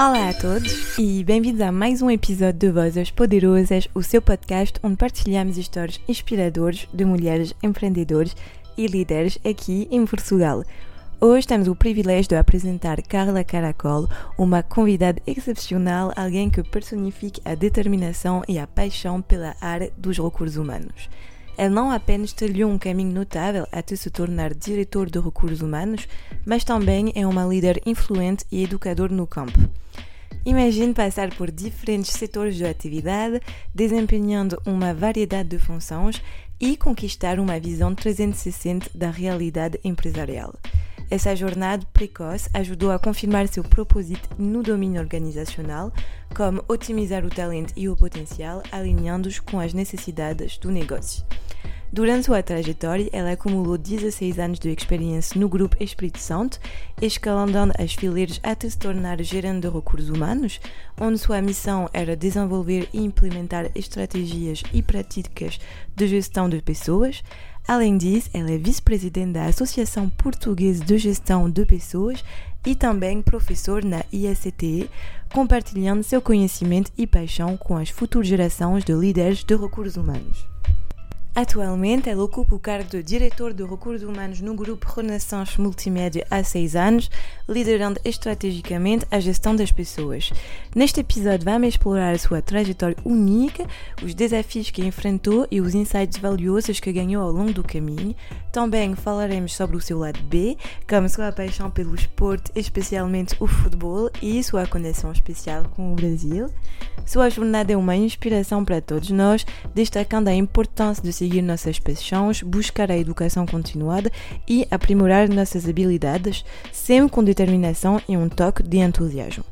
Olá a todos e bem-vindos a mais um episódio de Vozes Poderosas, o seu podcast onde partilhamos histórias inspiradoras de mulheres empreendedoras e líderes aqui em Portugal. Hoje temos o privilégio de apresentar Carla Caracol, uma convidada excepcional, alguém que personifica a determinação e a paixão pela área dos recursos humanos. Ele não apenas trilhou um caminho notável até se tornar diretor de recursos humanos, mas também é uma líder influente e educador no campo. Imagine passar por diferentes setores de atividade, desempenhando uma variedade de funções e conquistar uma visão 360 da realidade empresarial. Essa jornada precoce ajudou a confirmar seu propósito no domínio organizacional, como otimizar o talento e o potencial, alinhando-os com as necessidades do negócio. Durante sua trajetória, ela acumulou 16 anos de experiência no Grupo Espírito Santo, escalando as fileiras até se tornar gerente de recursos humanos, onde sua missão era desenvolver e implementar estratégias e práticas de gestão de pessoas. Além disso, ela é vice-presidente da Associação Portuguesa de Gestão de Pessoas e também professor na IACTE, compartilhando seu conhecimento e paixão com as futuras gerações de líderes de recursos humanos. Atualmente, ela ocupa o cargo de diretor de recursos humanos no grupo Renaissance Multimédia há seis anos, liderando estrategicamente a gestão das pessoas. Neste episódio, vamos explorar a sua trajetória única, os desafios que enfrentou e os insights valiosos que ganhou ao longo do caminho. Também falaremos sobre o seu lado B, como sua paixão pelo esporte, especialmente o futebol, e sua conexão especial com o Brasil. Sua jornada é uma inspiração para todos nós, destacando a importância de seguir nossas paixões, buscar a educação continuada e aprimorar nossas habilidades, sempre com determinação e um toque de entusiasmo.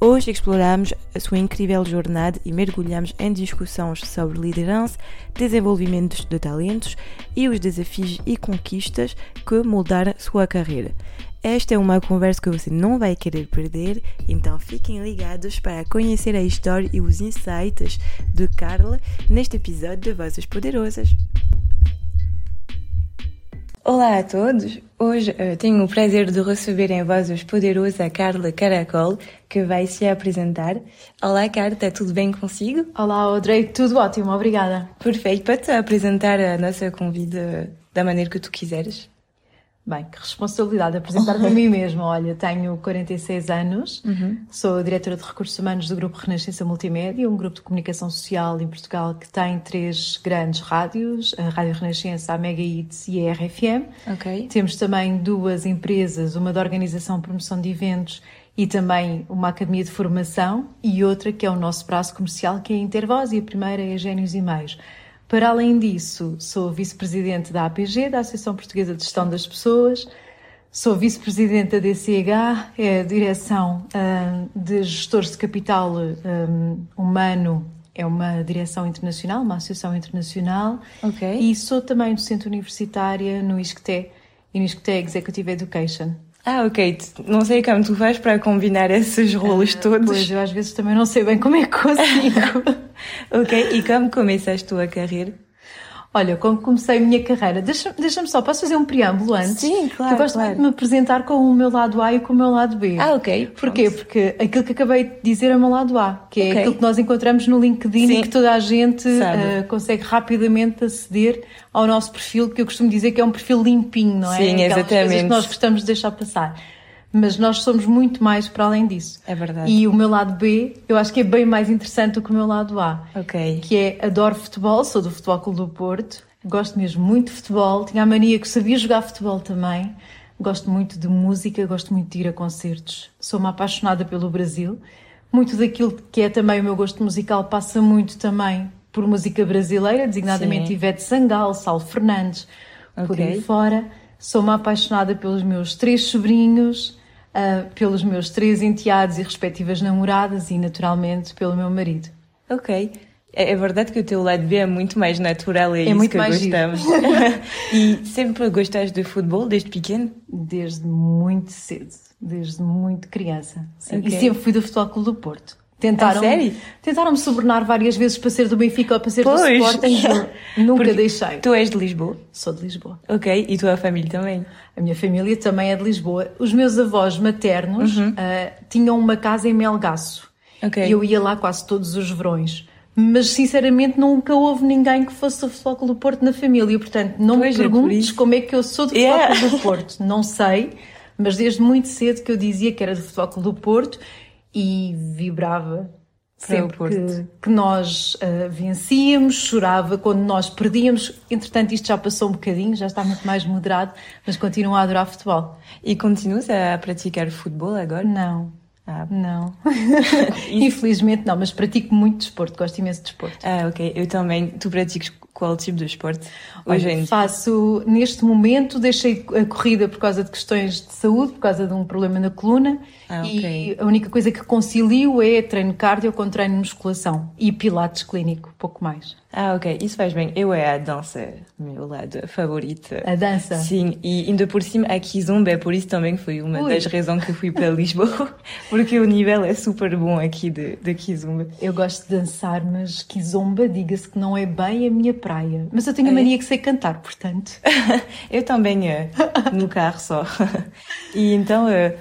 Hoje exploramos a sua incrível jornada e mergulhamos em discussões sobre liderança, desenvolvimento de talentos e os desafios e conquistas que moldaram sua carreira. Esta é uma conversa que você não vai querer perder, então fiquem ligados para conhecer a história e os insights de Carla neste episódio de Vozes Poderosas. Olá a todos! Hoje uh, tenho o prazer de receber em Vozes Poderosas a Carla Caracol, que vai se apresentar. Olá, Carla, está tudo bem consigo? Olá, Audrey, tudo ótimo, obrigada. Perfeito, pode-te apresentar a nossa convida da maneira que tu quiseres? Bem, que responsabilidade apresentar-me a mim mesma. Olha, tenho 46 anos, uhum. sou diretora de recursos humanos do Grupo Renascença Multimédia, um grupo de comunicação social em Portugal que tem três grandes rádios, a Rádio Renascença, a Mega Hits e a RFM. Okay. Temos também duas empresas, uma de organização e promoção de eventos e também uma academia de formação e outra que é o nosso braço comercial, que é a Intervoz, e a primeira é a Gênios e Meios. Para além disso, sou vice-presidente da APG, da Associação Portuguesa de Gestão das Pessoas, sou vice-presidente da DCH, é a Direção uh, de Gestores de Capital um, Humano, é uma direção internacional, uma associação internacional, okay. e sou também docente universitária no ISCTE e no ISCTE Executive Education. Ah, ok. Não sei como tu fazes para combinar esses rolos uh, todos. Pois, eu às vezes também não sei bem como é que consigo. ok, e como começaste a tua carreira? Olha, como comecei a minha carreira, deixa-me deixa só, posso fazer um preâmbulo antes? Sim, claro. eu gosto claro. muito de me apresentar com o meu lado A e com o meu lado B. Ah, ok. Porquê? Porque aquilo que acabei de dizer é o meu lado A, que é okay. aquilo que nós encontramos no LinkedIn Sim. e que toda a gente uh, consegue rapidamente aceder ao nosso perfil, que eu costumo dizer que é um perfil limpinho, não é? Sim, Aquelas exatamente. que nós gostamos de deixar passar mas nós somos muito mais para além disso. É verdade. E o meu lado B, eu acho que é bem mais interessante do que o meu lado A. Ok. Que é, adoro futebol, sou do Futebol Clube do Porto, gosto mesmo muito de futebol, tinha a mania que sabia jogar futebol também, gosto muito de música, gosto muito de ir a concertos, sou uma apaixonada pelo Brasil. Muito daquilo que é também o meu gosto musical passa muito também por música brasileira, designadamente Sim. Ivete Sangal, Sal Fernandes, okay. por aí fora. Sou uma apaixonada pelos meus três sobrinhos, uh, pelos meus três enteados e respectivas namoradas e, naturalmente, pelo meu marido. Ok. É, é verdade que o teu lado B é muito mais natural, é, é isso muito que mais gostamos. e sempre gostaste de futebol desde pequeno? Desde muito cedo, desde muito criança. Okay. E sempre fui do Futebol Clube do Porto. Tentaram, A sério? tentaram-me subornar várias vezes para ser do Benfica ou para ser Pois. do Sporting. Nunca Porque deixei. Tu és de Lisboa? Sou de Lisboa. Ok, e tua família também? A minha família também é de Lisboa. Os meus avós maternos ah, tinham uma casa em Melgaço. Uhum. Ok. E eu ia lá quase todos os verões. Mas, sinceramente, nunca houve ninguém que fosse do Futebol Clube do Porto na família. Portanto, não Pois, me é perguntes isso. como é que eu sou do Futebol Yeah. Clube do Porto. Não sei, mas desde muito cedo que eu dizia que era do Futebol Clube do Porto e vibrava sempre que, que nós ah, vencíamos, chorava quando nós perdíamos. Entretanto, isto já passou um bocadinho, já está muito mais moderado, mas continuo a adorar futebol. E continuas a praticar futebol agora? Não, Ah, não. Infelizmente não, mas pratico muito desporto, gosto imenso de desporto. ah, ok. Eu também. Tu praticas qual tipo de esporte? Hoje faço, neste momento, deixei a corrida por causa de questões de saúde, por causa de um problema na coluna. Ah, E ok. a única coisa que concilio é treino cardio com treino de musculação e pilates clínico, pouco mais. Ah, ok. Isso faz bem. Eu é a dança, meu lado favorito. A dança. Sim, e ainda por cima a Kizomba, por isso também foi uma Ui. das razões que fui para Lisboa, porque o nível é super bom aqui de, de Kizomba. Eu gosto de dançar, mas kizomba, diga-se que não é bem a minha praia. Mas eu tenho a É? mania que sei cantar, portanto. Eu também, eh, no carro só. E então, eh,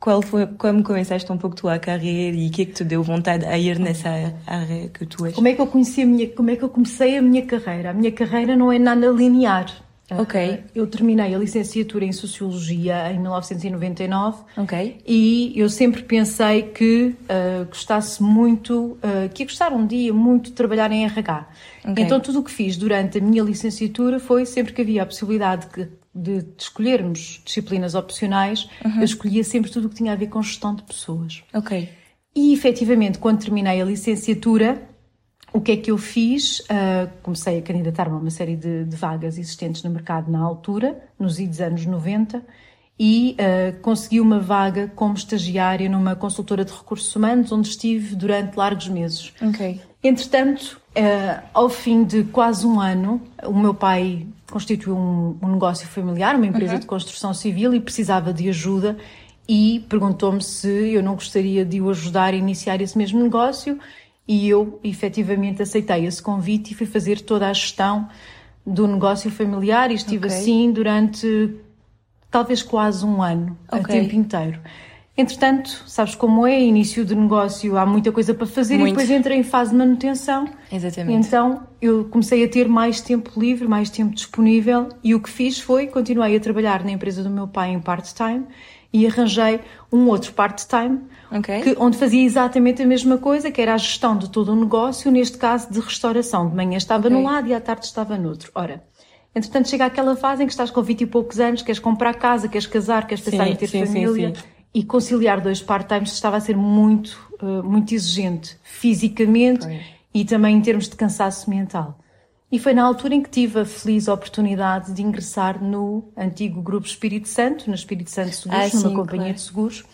qual foi, como começaste um pouco a tua carreira e o que é que te deu vontade a ir nessa área que tu és? Como é que eu conheci a minha, como é que eu comecei a minha carreira? A minha carreira não é nada linear. Ok. Ah, Eu terminei a licenciatura em Sociologia em 1999 Ok. e eu sempre pensei que ah, gostasse muito, ah, que ia gostar um dia muito de trabalhar em RH. Ok. Então tudo o que fiz durante a minha licenciatura foi sempre que havia a possibilidade de, de escolhermos disciplinas opcionais, Uhum. eu escolhia sempre tudo o que tinha a ver com gestão de pessoas. Ok. E efetivamente, quando terminei a licenciatura, o que é que eu fiz? Ah, comecei a candidatar-me a uma série de, de vagas existentes no mercado na altura, nos idos anos 90, e ah, consegui uma vaga como estagiária numa consultora de recursos humanos, onde estive durante largos meses. Ok. Entretanto, eh, ao fim de quase um ano, o meu pai constituiu um, um negócio familiar, uma empresa de construção civil, e precisava de ajuda e perguntou-me se eu não gostaria de o ajudar a iniciar esse mesmo negócio e eu efetivamente aceitei esse convite e fui fazer toda a gestão do negócio familiar e estive Ok. assim durante talvez quase um ano, Ok. tempo inteiro. Entretanto, sabes como é, início de negócio, há muita coisa para fazer Muito. e depois entrei em fase de manutenção. Exatamente. Então eu comecei a ter mais tempo livre, mais tempo disponível e o que fiz foi continuei a trabalhar na empresa do meu pai em part-time e arranjei um outro part-time Ok. que- onde fazia exatamente a mesma coisa, que era a gestão de todo o negócio, neste caso de restauração. De manhã estava Ok. num lado e à tarde estava no outro. Ora, entretanto chega aquela fase em que estás com 20 e poucos anos, queres comprar casa, queres casar, queres pensar Sim, em ter sim, família sim. e conciliar dois part-times estava a ser muito, eh, muito exigente, fisicamente e também em termos de cansaço mental. E foi na altura em que tive a feliz oportunidade de ingressar no antigo Grupo Espírito Santo, na Espírito Santo Seguros, Ah, numa sim, companhia claro. de seguros,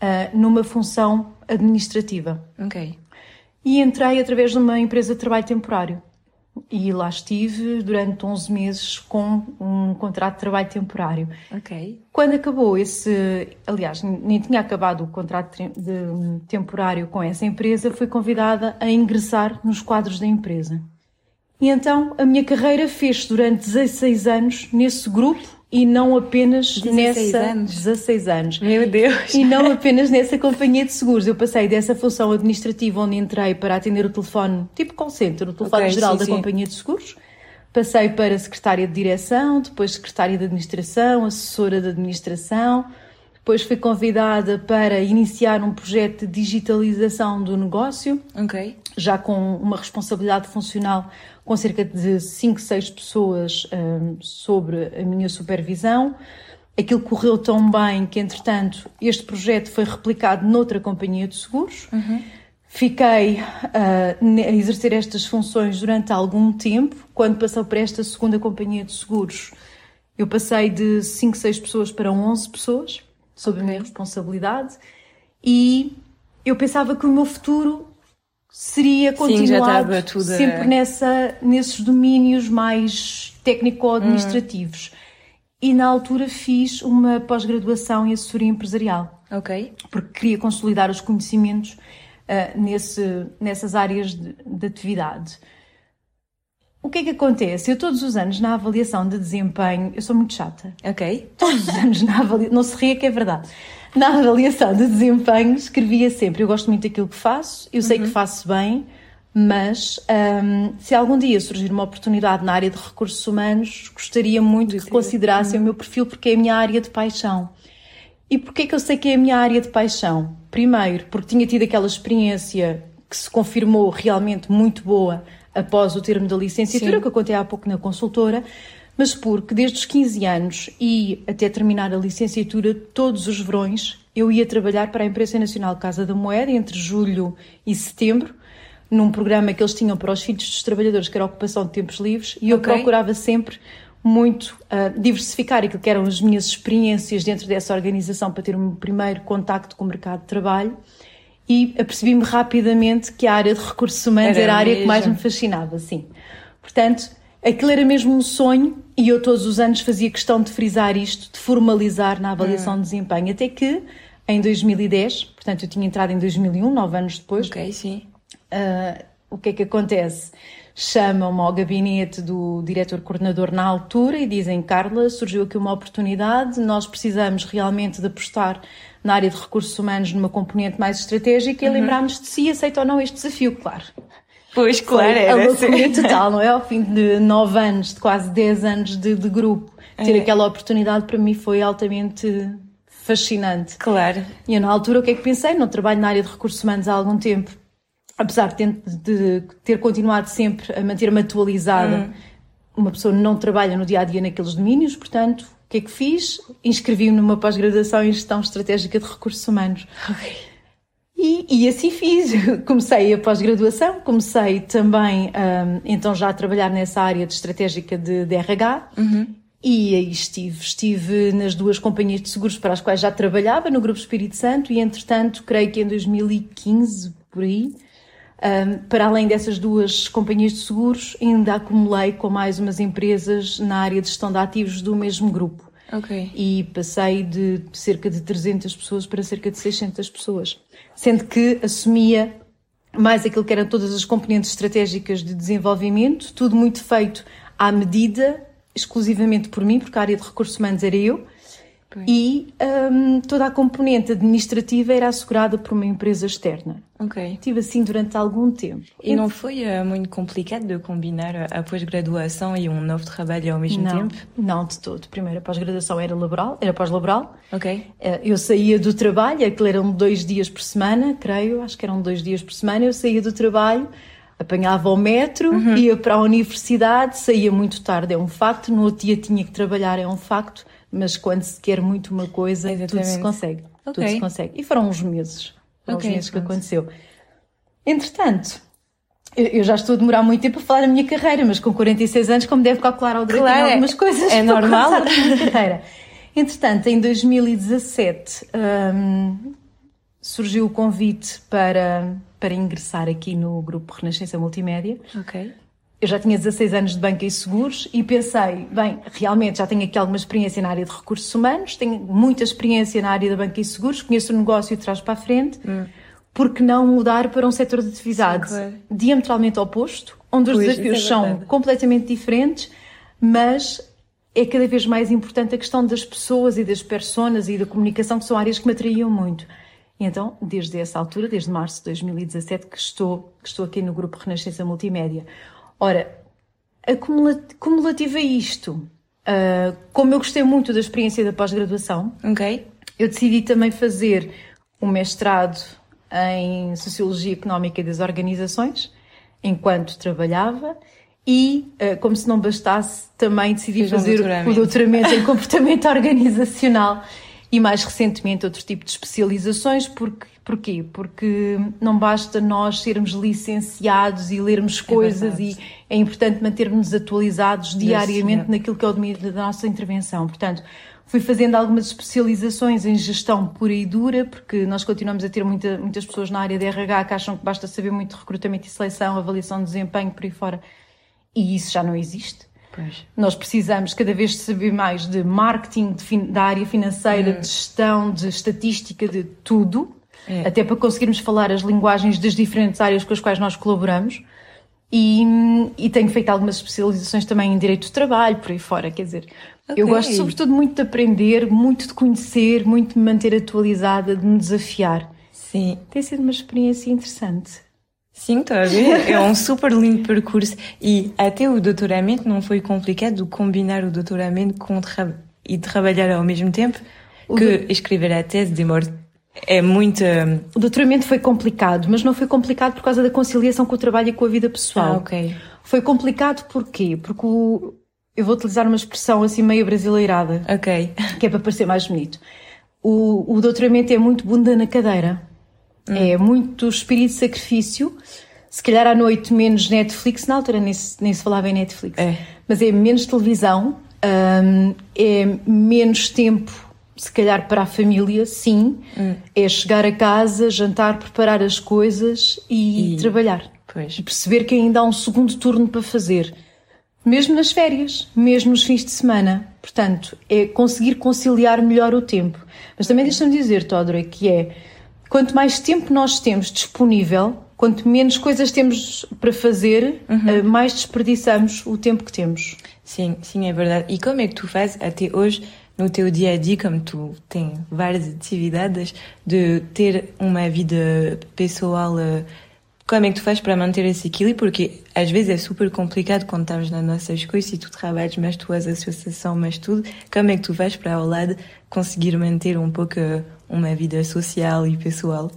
ah, numa função administrativa. Ok. E entrei através de uma empresa de trabalho temporário. E lá estive durante 11 meses com um contrato de trabalho temporário. Ok. Quando acabou esse, aliás, nem tinha acabado o contrato de, de- temporário com essa empresa, fui convidada a ingressar nos quadros da empresa. E então a minha carreira fez durante 16 anos nesse grupo e não apenas 16 nessa anos? 16 anos. Meu Deus. E não apenas nessa companhia de seguros. Eu passei dessa função administrativa onde entrei para atender o telefone, tipo call center, o telefone Ok, geral sim, da sim. companhia de seguros. Passei para secretária de direção, depois secretária de administração, assessora de administração. Depois fui convidada para iniciar um projeto de digitalização do negócio Ok. já com uma responsabilidade funcional com cerca de 5, 6 pessoas hum, sobre a minha supervisão. Aquilo correu tão bem que, entretanto, este projeto foi replicado noutra companhia de seguros. Fiquei ah, a exercer estas funções durante algum tempo. Quando passou para esta segunda companhia de seguros, eu passei de 5, 6 pessoas para 11 pessoas, sob a minha responsabilidade. E eu pensava que o meu futuro seria Sim, continuar a- sempre nessa, nesses domínios mais técnico-administrativos. E na altura fiz uma pós-graduação em assessoria empresarial Ok. porque queria consolidar os conhecimentos nesse, nessas áreas de, de atividade. O que é que acontece? Eu todos os anos na avaliação de desempenho, eu sou muito chata. Ok. Todos os anos na avaliação, não se ria que é verdade. Na avaliação de desempenho escrevia sempre, eu gosto muito daquilo que faço, eu sei uhum. que faço bem, mas um, se algum dia surgir uma oportunidade na área de recursos humanos, gostaria muito que considerassem uhum. o meu perfil porque é a minha área de paixão. E porquê que eu sei que é a minha área de paixão? Primeiro, porque tinha tido aquela experiência que se confirmou realmente muito boa após o termo da licenciatura, Sim. que eu contei há pouco na consultora, mas porque desde os 15 anos e até terminar a licenciatura, todos os verões, eu ia trabalhar para a Imprensa Nacional Casa da Moeda entre julho e setembro, num programa que eles tinham para os filhos dos trabalhadores, que era a ocupação de tempos livres, e eu okay. procurava sempre muito uh, diversificar aquilo que eram as minhas experiências dentro dessa organização para ter um primeiro contacto com o mercado de trabalho e apercebi-me rapidamente que a área de recursos humanos era, era a área mesmo. que mais me fascinava, sim. Portanto, aquilo era mesmo um sonho e eu todos os anos fazia questão de frisar isto, de formalizar na avaliação hum. de desempenho, até que em 2010, portanto eu tinha entrado em 2001, nove anos depois. Ok, sim. Uh, o que é que acontece? Chamam-me ao gabinete do diretor-coordenador na altura e dizem: Carla, surgiu aqui uma oportunidade, nós precisamos realmente de apostar na área de recursos humanos numa componente mais estratégica e uhum. lembrámos de si aceita ou não este desafio, claro. Pois, claro, é. A loucura total, não é? Ao fim de nove anos, de quase dez anos de, de grupo, ter é. aquela oportunidade para mim foi altamente fascinante. Claro. E eu, na altura, o que é que pensei? Não trabalho na área de recursos humanos há algum tempo, apesar de ter, de ter continuado sempre a manter-me atualizada. Hum. Uma pessoa não trabalha no dia a dia naqueles domínios, portanto, que é que fiz? Inscrevi-me numa pós-graduação em Gestão Estratégica de Recursos Humanos. Okay. E, e, assim fiz. Comecei a pós-graduação, comecei também um, então já a trabalhar nessa área de estratégica de, de RH. Uhum. E aí estive, estive nas duas companhias de seguros para as quais já trabalhava, no Grupo Espírito Santo, e entretanto, creio que em 2015, por aí, um, para além dessas duas companhias de seguros, ainda acumulei com mais umas empresas na área de gestão de ativos do mesmo grupo. Okay. E passei de cerca de 300 pessoas para cerca de 600 pessoas. Sendo que assumia mais aquilo que eram todas as componentes estratégicas de desenvolvimento, tudo muito feito à medida, exclusivamente por mim, porque a área de recursos humanos era eu, e um, toda a componente administrativa era assegurada por uma empresa externa. Ok. Tive assim durante algum tempo. E não foi uh, muito complicado de combinar a pós-graduação e um novo trabalho ao mesmo não, tempo? Não, de todo. Primeiro, a pós-graduação era laboral, era pós-laboral. Ok. Uh, eu saía do trabalho, aquilo eram dois dias por semana, creio, acho que eram dois dias por semana. Eu saía do trabalho, apanhava o metro, uhum. ia para a universidade, saía muito tarde, é um facto. No outro dia tinha que trabalhar, é um facto mas quando se quer muito uma coisa, Exatamente. tudo se consegue. Okay. Tudo se consegue. E foram uns meses. Foram okay, uns meses que aconteceu. Entretanto, eu já estou a demorar muito tempo a falar da minha carreira, mas com 46 anos, como deve calcular ao direito claro, algumas é, coisas é normal. da minha carreira. Entretanto, em 2017 um, surgiu o convite para, para ingressar aqui no grupo Renascença Multimédia. Ok. Eu já tinha 16 anos de banca e seguros e pensei, bem, realmente já tenho aqui alguma experiência na área de recursos humanos, tenho muita experiência na área da banca e seguros, conheço o negócio de trás para a frente, hum. por que não mudar para um setor de atividade Sim, claro. diametralmente oposto, onde os pois, desafios é são completamente diferentes, mas é cada vez mais importante a questão das pessoas e das personas e da comunicação, que são áreas que me atraíam muito. E então, desde essa altura, desde março de 2017, que estou, que estou aqui no Grupo Renascença Multimédia. Ora, acumulativo a isto, uh, como eu gostei muito da experiência da pós-graduação, okay. eu decidi também fazer um mestrado em Sociologia Económica das Organizações, enquanto trabalhava, e, uh, como se não bastasse, também decidi Fiz fazer um doutoramento. o doutoramento em Comportamento Organizacional e, mais recentemente, outro tipo de especializações, porque Porquê? Porque não basta nós sermos licenciados e lermos é coisas e é importante mantermos atualizados diariamente naquilo que é o domínio da nossa intervenção. Portanto, fui fazendo algumas especializações em gestão pura e dura, porque nós continuamos a ter muita, muitas pessoas na área de RH que acham que basta saber muito de recrutamento e seleção, avaliação de desempenho, por aí fora. E isso já não existe. Pois. Nós precisamos cada vez saber mais de marketing, de, da área financeira, hum. de gestão, de estatística, de tudo. É. Até para conseguirmos falar as linguagens das diferentes áreas com as quais nós colaboramos. E, e tenho feito algumas especializações também em direito do trabalho, por aí fora, quer dizer, okay. eu gosto sobretudo muito de aprender, muito de conhecer, muito de me manter atualizada, de me desafiar. Sim. Tem sido uma experiência interessante. Sim, estou a ver. É um super lindo percurso. E até o doutoramento não foi complicado combinar o doutoramento com tra e trabalhar ao mesmo tempo o que do... escrever a tese demora é muito. Hum, o doutoramento foi complicado, mas não foi complicado por causa da conciliação com o trabalho e com a vida pessoal. Ah, ok. Foi complicado porquê? Porque o... eu vou utilizar uma expressão assim meio brasileirada. Ok. Que é para parecer mais bonito. O, o doutoramento é muito bunda na cadeira. Hum. É muito espírito de sacrifício. Se calhar à noite menos Netflix, na altura nem se, nem se falava em Netflix. É. Mas é menos televisão, hum, é menos tempo se calhar para a família, sim, hum. é chegar a casa, jantar, preparar as coisas e, e... trabalhar. Pois. E perceber que ainda há um segundo turno para fazer. Mesmo nas férias, mesmo nos fins de semana. Portanto, é conseguir conciliar melhor o tempo. Mas também deixa-me dizer, Todre, que é quanto mais tempo nós temos disponível, quanto menos coisas temos para fazer, uhum. Eh, mais desperdiçamos o tempo que temos. Sim, sim, é verdade. E como é que tu fazes até hoje? No teu dia a dia, como tu tens várias atividades, de ter uma vida pessoal, eh, como é que tu fazes para manter esse equilíbrio? Porque às vezes é super complicado quando estamos nas nossas coisas e tu trabalhas, mas tu és associação, mas tudo. Como é que tu fazes para ao lado conseguir manter um pouco eh, uma vida social e pessoal?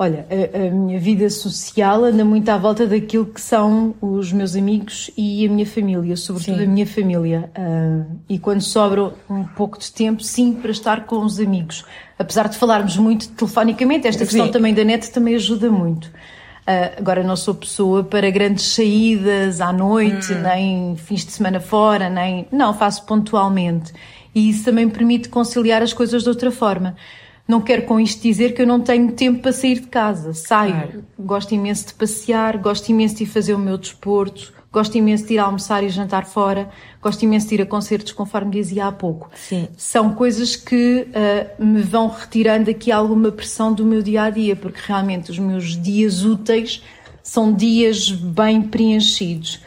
Olha, a, a, minha vida social anda muito à volta daquilo que são os meus amigos e a minha família, sobretudo sim. a minha família. Uh, e quando sobra um pouco de tempo, sim, para estar com os amigos. Apesar de falarmos muito telefonicamente, esta sim. questão também da net também ajuda muito. Uh, agora não sou pessoa para grandes saídas à noite, hum. nem fins de semana fora, nem. Não, faço pontualmente. E isso também permite conciliar as coisas de outra forma. Não quero com isto dizer que eu não tenho tempo para sair de casa. Saio, claro. gosto imenso de passear, gosto imenso de ir fazer o meu desporto, gosto imenso de ir almoçar e jantar fora, gosto imenso de ir a concertos, conforme dizia há pouco. Sim. São coisas que uh, me vão retirando aqui alguma pressão do meu dia a dia, porque realmente os meus dias úteis são dias bem preenchidos.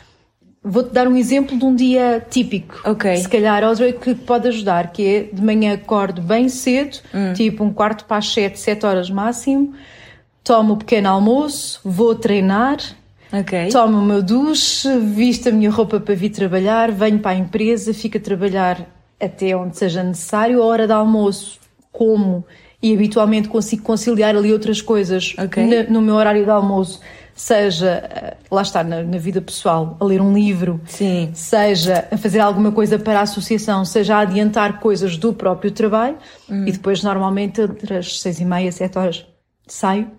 Vou-te dar um exemplo de um dia típico. Ok. Se calhar, Audrey, que pode ajudar, que é de manhã acordo bem cedo, hum. tipo um quarto para as sete, sete horas máximo, tomo o pequeno almoço, vou treinar, okay. tomo o meu duche, visto a minha roupa para vir trabalhar, venho para a empresa, fico a trabalhar até onde seja necessário, a hora de almoço como e habitualmente consigo conciliar ali outras coisas okay. no meu horário de almoço seja, eh, lá está, na, na, vida pessoal, a ler um livro, Sim. seja a fazer alguma coisa para a associação, seja a adiantar coisas do próprio trabalho hum. e depois normalmente entre as seis e meia, sete horas saio,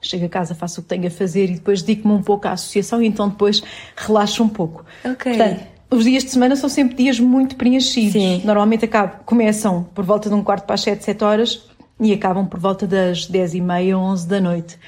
chego a casa, faço o que tenho a fazer e depois dedico-me um pouco à associação e então depois relaxo um pouco. Ok. Portanto, os dias de semana são sempre dias muito preenchidos. Sim. Normalmente acabam, começam por volta de um quarto para as sete, sete horas e acabam por volta das dez e meia, onze da noite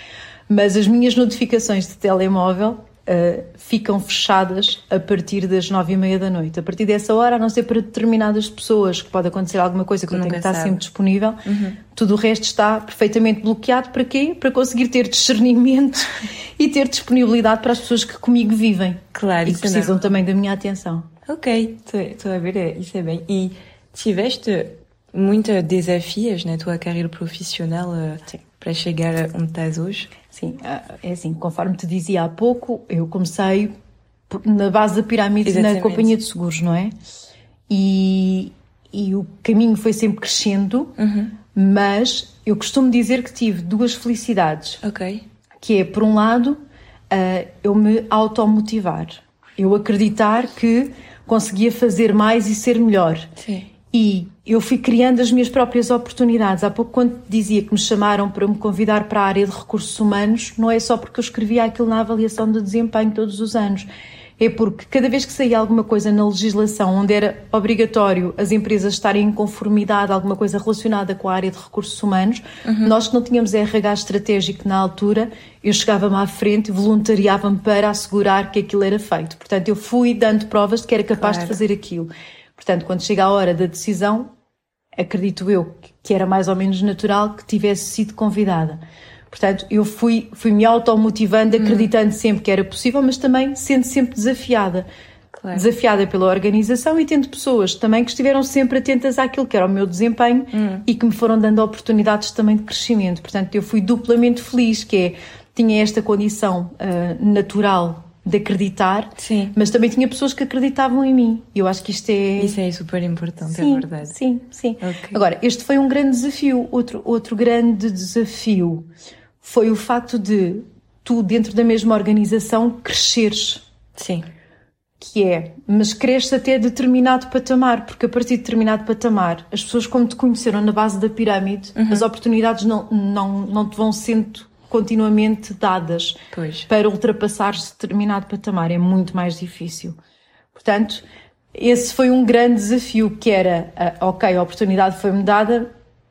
mas as minhas notificações de telemóvel uh, ficam fechadas a partir das nove e meia da noite. A partir dessa hora, a não ser para determinadas pessoas, que pode acontecer alguma coisa que eu tenho que estar sempre disponível, uhum. tudo o resto está perfeitamente bloqueado. Para quê? Para conseguir ter discernimento e ter disponibilidade para as pessoas que comigo vivem. Claro, e que precisam não. também da minha atenção. Ok, estou a ver, é, isso é bem. E tiveste muitos desafios na tua carreira profissional uh, para chegar onde estás hoje? Sim, ah, é assim, conforme te dizia há pouco, eu comecei na base da pirâmide Exatamente. na companhia de seguros, não é? E, e o caminho foi sempre crescendo, uhum. mas eu costumo dizer que tive duas felicidades. Ok. Que é, por um lado, uh, eu me automotivar. Eu acreditar que conseguia fazer mais e ser melhor. Sim. E eu fui criando as minhas próprias oportunidades. Há pouco, quando dizia que me chamaram para me convidar para a área de recursos humanos, não é só porque eu escrevia aquilo na avaliação de desempenho todos os anos. É porque cada vez que saía alguma coisa na legislação onde era obrigatório as empresas estarem em conformidade, alguma coisa relacionada com a área de recursos humanos, uhum. nós que não tínhamos RH estratégico na altura, eu chegava-me à frente e voluntariava-me para assegurar que aquilo era feito. Portanto, eu fui dando provas de que era capaz claro. de fazer aquilo. Portanto, quando chega a hora da decisão, acredito eu que era mais ou menos natural que tivesse sido convidada. Portanto, eu fui, fui me automotivando, acreditando sempre que era possível, mas também sendo sempre desafiada. Claro. Desafiada pela organização e tendo pessoas também que estiveram sempre atentas àquilo que era o meu desempenho hum. e que me foram dando oportunidades também de crescimento. Portanto, eu fui duplamente feliz, que é, tinha esta condição uh, natural de acreditar, sim. mas também tinha pessoas que acreditavam em mim. E eu acho que isto é. Isso é super importante, é sim, é verdade. Sim, sim. Okay. Agora, este foi um grande desafio. Outro, outro grande desafio foi o facto de tu, dentro da mesma organização, cresceres. Sim. Que é, mas cresces até determinado patamar, porque a partir de determinado patamar, as pessoas, como te conheceram na base da pirâmide, uhum. as oportunidades não, não, não te vão sendo continuamente dadas pois. para ultrapassar determinado patamar. É muito mais difícil. Portanto, esse foi um grande desafio que era, uh, ok, a oportunidade foi-me dada,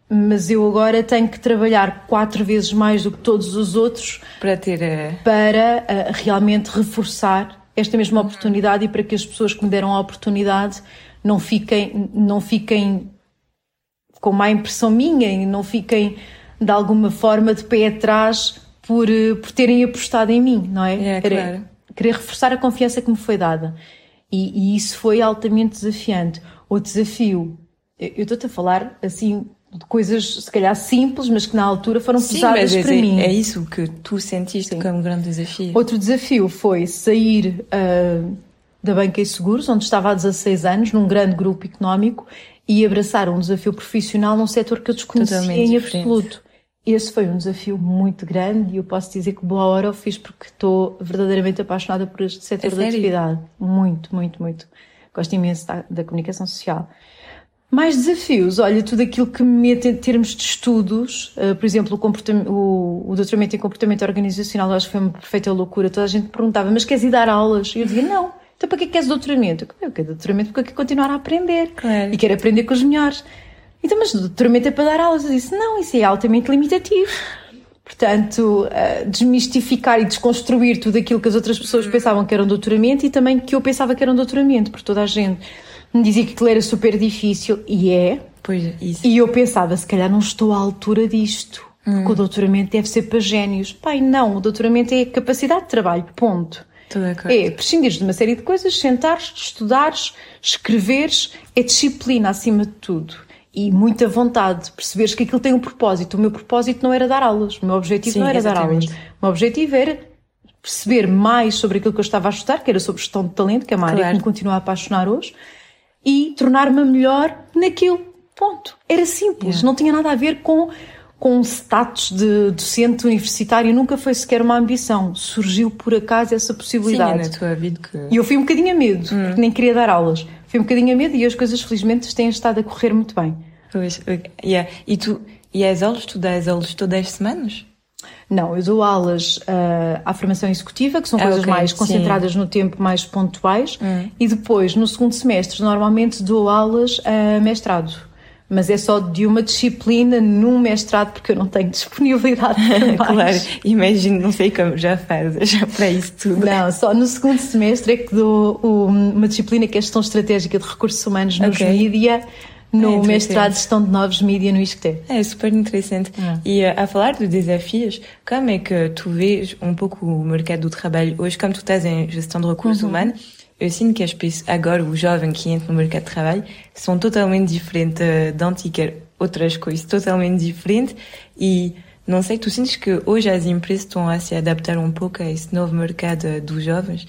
mas eu agora tenho que trabalhar quatro vezes mais do que todos os outros para ter para uh, realmente reforçar esta mesma oportunidade e para que as pessoas que me deram a oportunidade não fiquem não fiquem com má impressão minha e não fiquem de alguma forma de pé atrás por, eh, por terem apostado em mim, não é? é querer, claro. querer reforçar a confiança que me foi dada. E, e isso foi altamente desafiante. O desafio, eu estou-te a falar assim de coisas se calhar simples, mas que na altura foram Sim, pesadas mas para é, mim. É isso que tu sentiste Sim. como um grande desafio. Outro desafio foi sair uh, da Banca e Seguros, onde estava há 16 anos, num grande grupo económico, e abraçar um desafio profissional num setor que eu desconhecia Totalmente em absoluto. Esse foi um desafio muito grande e eu posso dizer que boa hora eu fiz porque estou verdadeiramente apaixonada por este setor da atividade. Muito, muito, muito. Gosto imenso da, da comunicação social. Mais desafios, olha, tudo aquilo que me mete em termos de estudos, uh, por exemplo, o, o, o doutoramento em comportamento organizacional, eu acho que foi uma perfeita loucura. Toda a gente perguntava, mas queres ir dar aulas? E eu dizia, não. Então para que queres doutoramento? Eu quero doutoramento porque eu quero continuar a aprender. Claro. E quero aprender com os melhores. Então, mas doutoramento é para dar aulas? Eu disse, não, isso é altamente limitativo. Portanto, uh, desmistificar e desconstruir tudo aquilo que as outras pessoas pensavam que era um doutoramento e também que eu pensava que era um doutoramento, porque toda a gente me dizia que aquilo era super difícil, e é. Pois, isso. E eu pensava, se calhar não estou à altura disto, hum. porque o doutoramento deve ser para génios. Pai, não, o doutoramento é capacidade de trabalho, ponto. É prescindir de uma série de coisas, sentares, estudares, escreveres, é disciplina acima de tudo. E muita vontade, perceberes que aquilo tem um propósito. O meu propósito não era dar aulas, o meu objetivo Sim, não era exatamente. dar aulas. O meu objetivo era perceber mais sobre aquilo que eu estava a estudar, que era sobre gestão de talento, que é uma claro. área que me continua a apaixonar hoje, e tornar-me melhor naquilo. Ponto. Era simples, yeah. não tinha nada a ver com com status de docente universitário, nunca foi sequer uma ambição. Surgiu por acaso essa possibilidade. Sim, na tua vida que... E eu fui um bocadinho a medo, hum. porque nem queria dar aulas. Fui um bocadinho a medo e as coisas felizmente têm estado a correr muito bem. Pois, yeah. E tu, e as aulas, tu dás aulas todas as semanas? Não, eu dou aulas uh, à formação executiva, que são ah, coisas okay, mais concentradas sim. no tempo, mais pontuais, hum. e depois, no segundo semestre, normalmente dou aulas a mestrado. Mas é só de uma disciplina num mestrado, porque eu não tenho disponibilidade para claro, imagino, não sei como já fazes já para isso tudo. Não, só no segundo semestre é que dou uma disciplina que é gestão estratégica de recursos humanos nos okay. mídia, no é mestrado de gestão de novos mídias no ISCTE. É super interessante. É. E uh, a falar de desafios, como é que tu vês um pouco o mercado do trabalho hoje, como tu estás em gestão de recursos uhum. humanos, eu sinto que agora os jovens que entram no mercado de trabalho são totalmente diferentes uh, de antigas, outras coisas totalmente diferentes e não sei, tu sentes que hoje as empresas estão a se adaptar um pouco a esse novo mercado dos jovens?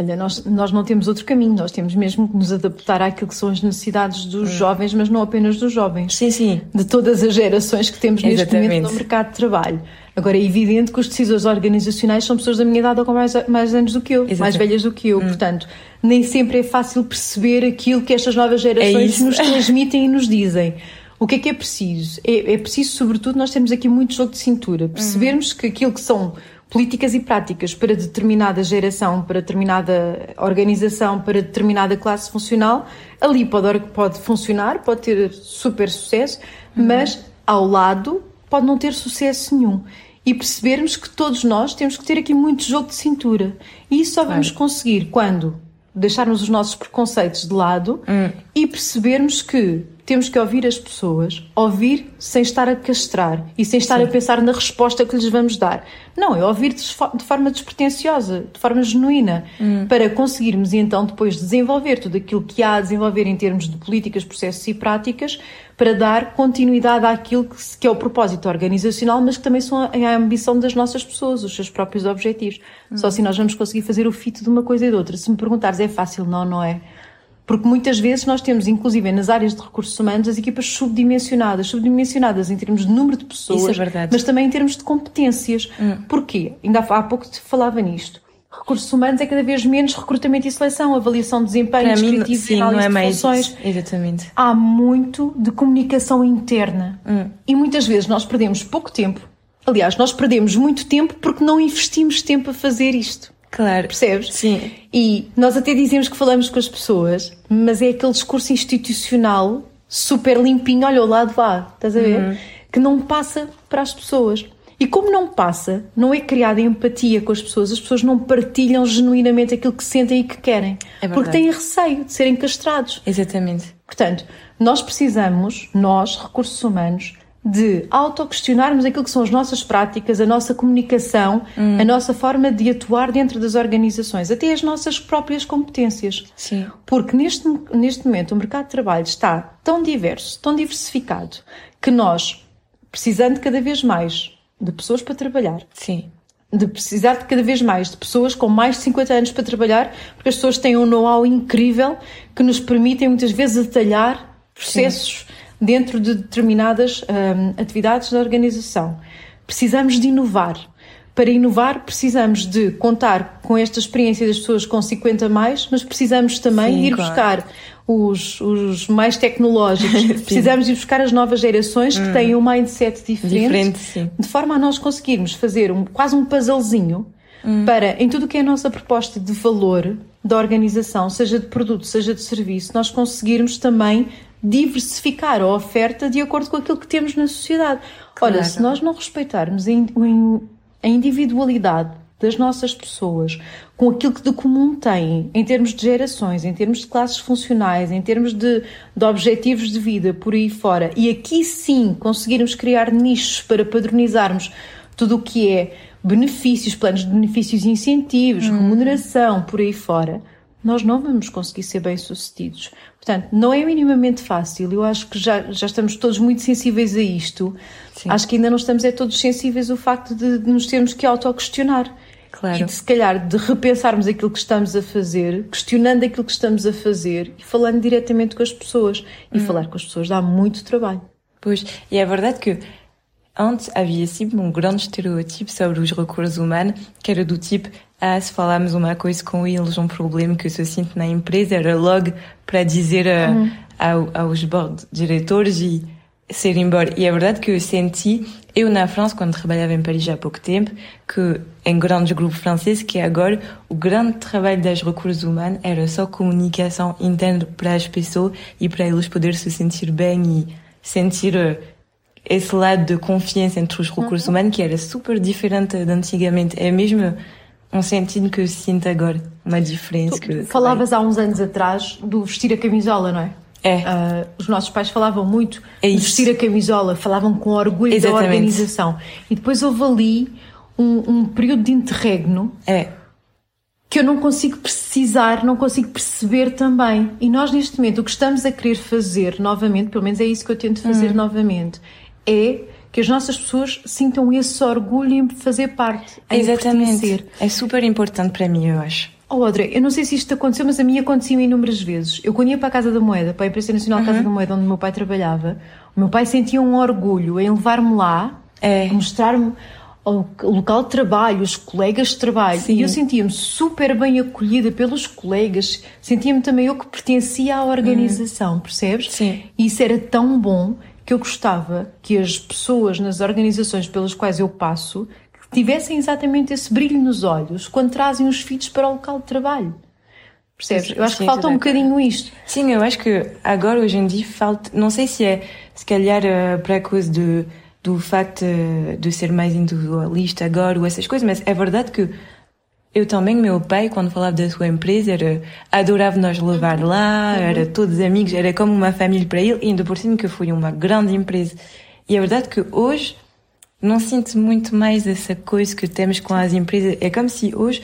Olha, nós, nós não temos outro caminho, nós temos mesmo que nos adaptar àquilo que são as necessidades dos hum. jovens, mas não apenas dos jovens. Sim, sim. De todas as gerações que temos neste momento no mercado de trabalho. Agora, é evidente que os decisores organizacionais são pessoas da minha idade ou com mais, mais anos do que eu, Exatamente. mais velhas do que eu. Hum. Portanto, nem sempre é fácil perceber aquilo que estas novas gerações é nos transmitem e nos dizem. O que é que é preciso? É, é preciso, sobretudo, nós temos aqui muito jogo de cintura. Percebermos que aquilo que são políticas e práticas para determinada geração, para determinada organização, para determinada classe funcional, ali pode, pode funcionar, pode ter super sucesso, uhum. mas ao lado pode não ter sucesso nenhum. E percebermos que todos nós temos que ter aqui muito jogo de cintura. E isso só vamos claro. conseguir quando deixarmos os nossos preconceitos de lado uhum. e percebermos que temos que ouvir as pessoas, ouvir sem estar a castrar e sem estar Sim. a pensar na resposta que lhes vamos dar. Não, é ouvir de, forma despretensiosa, de forma genuína, hum. para conseguirmos então depois desenvolver tudo aquilo que há a desenvolver em termos de políticas, processos e práticas para dar continuidade àquilo que, que é o propósito organizacional, mas que também são a, a ambição das nossas pessoas, os seus próprios objetivos. Hum. Só assim nós vamos conseguir fazer o fito de uma coisa e de outra. Se me perguntares, é fácil? Não, não é. Porque muitas vezes nós temos, inclusive nas áreas de recursos humanos, as equipas subdimensionadas. Subdimensionadas em termos de número de pessoas, é mas também em termos de competências. Hum. Porquê? Ainda há pouco te falava nisto. Recursos humanos é cada vez menos recrutamento e seleção, avaliação de desempenho, descritivo sim, não é mais funções. Exatamente. Há muito de comunicação interna. Hum. E muitas vezes nós perdemos pouco tempo. Aliás, nós perdemos muito tempo porque não investimos tempo a fazer isto. Claro. Percebes? Sim. E nós até dizemos que falamos com as pessoas, mas é aquele discurso institucional super limpinho, olha, o lado vá, estás a ver? Uhum. Que não passa para as pessoas. E como não passa, não é criada empatia com as pessoas, as pessoas não partilham genuinamente aquilo que sentem e que querem. É porque têm receio de serem castrados. Exatamente. Portanto, nós precisamos, nós, recursos humanos, de autoquestionarmos aquilo que são as nossas práticas, a nossa comunicação, hum. a nossa forma de atuar dentro das organizações, até as nossas próprias competências. Sim. Porque neste, neste momento o mercado de trabalho está tão diverso, tão diversificado, que nós, precisando cada vez mais de pessoas para trabalhar, Sim. de precisar de cada vez mais de pessoas com mais de 50 anos para trabalhar, porque as pessoas têm um know-how incrível que nos permitem muitas vezes atalhar processos. Sim dentro de determinadas um, atividades da organização. Precisamos de inovar. Para inovar, precisamos de contar com esta experiência das pessoas com 50 mais, mas precisamos também Sim, ir claro. buscar os, os mais tecnológicos, precisamos ir buscar as novas gerações que hum. têm um mindset diferente, diferente de forma a nós conseguirmos fazer um, quase um puzzlezinho hum. para, em tudo o que é a nossa proposta de valor da organização, seja de produto, seja de serviço, nós conseguirmos também diversificar a oferta de acordo com aquilo que temos na sociedade. Claro. Olha, se nós não respeitarmos a individualidade das nossas pessoas, com aquilo que de comum têm, em termos de gerações, em termos de classes funcionais, em termos de, de objetivos de vida, por aí fora, e aqui sim conseguirmos criar nichos para padronizarmos tudo o que é benefícios, planos de benefícios e incentivos, hum. remuneração, por aí fora, nós não vamos conseguir ser bem-sucedidos. Portanto, não é minimamente fácil. Eu acho que já, já estamos todos muito sensíveis a isto. Sim. Acho que ainda não estamos é todos sensíveis ao facto de, de nos termos que autoquestionar. Claro. E de, se calhar de repensarmos aquilo que estamos a fazer, questionando aquilo que estamos a fazer e falando diretamente com as pessoas. E hum. falar com as pessoas dá muito trabalho. Pois, e é verdade que antes havia sempre um grande estereótipo sobre os recursos humanos, que era do tipo ah, se falarmos uma coisa com eles, um problema que eu sinto na empresa, era logo para dizer a, uhum. ao, aos board diretores e ser embora. E é verdade que eu senti, eu na França, quando trabalhava em Paris há pouco tempo, que em grandes grupos franceses, que agora o grande trabalho das recursos humanos era só comunicação interna para as pessoas e para eles poderem se sentir bem e sentir uh, esse lado de confiança entre os recursos uhum. humanos que era super diferente de antigamente. É mesmo um sentido que eu sinto agora, uma diferença. Tu, que, falavas há uns anos atrás do vestir a camisola, não é? É. Uh, os nossos pais falavam muito é de vestir a camisola, falavam com orgulho Exatamente. da organização. E depois houve ali um, um período de interregno é. que eu não consigo precisar, não consigo perceber também. E nós, neste momento, o que estamos a querer fazer novamente, pelo menos é isso que eu tento fazer hum. novamente, é que as nossas pessoas sintam esse orgulho em fazer parte. Em Exatamente. Pertencer. É super importante para mim, eu acho. Oh, Audrey, eu não sei se isto aconteceu, mas a mim aconteceu inúmeras vezes. Eu, quando ia para a Casa da Moeda, para a Empresa Nacional uhum. Casa da Moeda, onde o meu pai trabalhava, o meu pai sentia um orgulho em levar-me lá, é. mostrar-me o local de trabalho, os colegas de trabalho. Sim. E eu sentia-me super bem acolhida pelos colegas, sentia-me também eu que pertencia à organização, percebes? Sim. E isso era tão bom que eu gostava que as pessoas nas organizações pelas quais eu passo tivessem exatamente esse brilho nos olhos quando trazem os filhos para o local de trabalho. Percebes? Eu acho que falta um bocadinho isto. Sim, eu acho que agora, hoje em dia, falta. Não sei se é, se calhar, uh, para causa de, do facto de ser mais individualista agora ou essas coisas, mas é verdade que eu também, meu pai, quando falava da sua empresa, era, adorava nos levar lá, uhum. era todos amigos, era como uma família para ele, e ainda por cima que foi uma grande empresa. E é verdade que hoje não sinto muito mais essa coisa que temos com as empresas. É como se hoje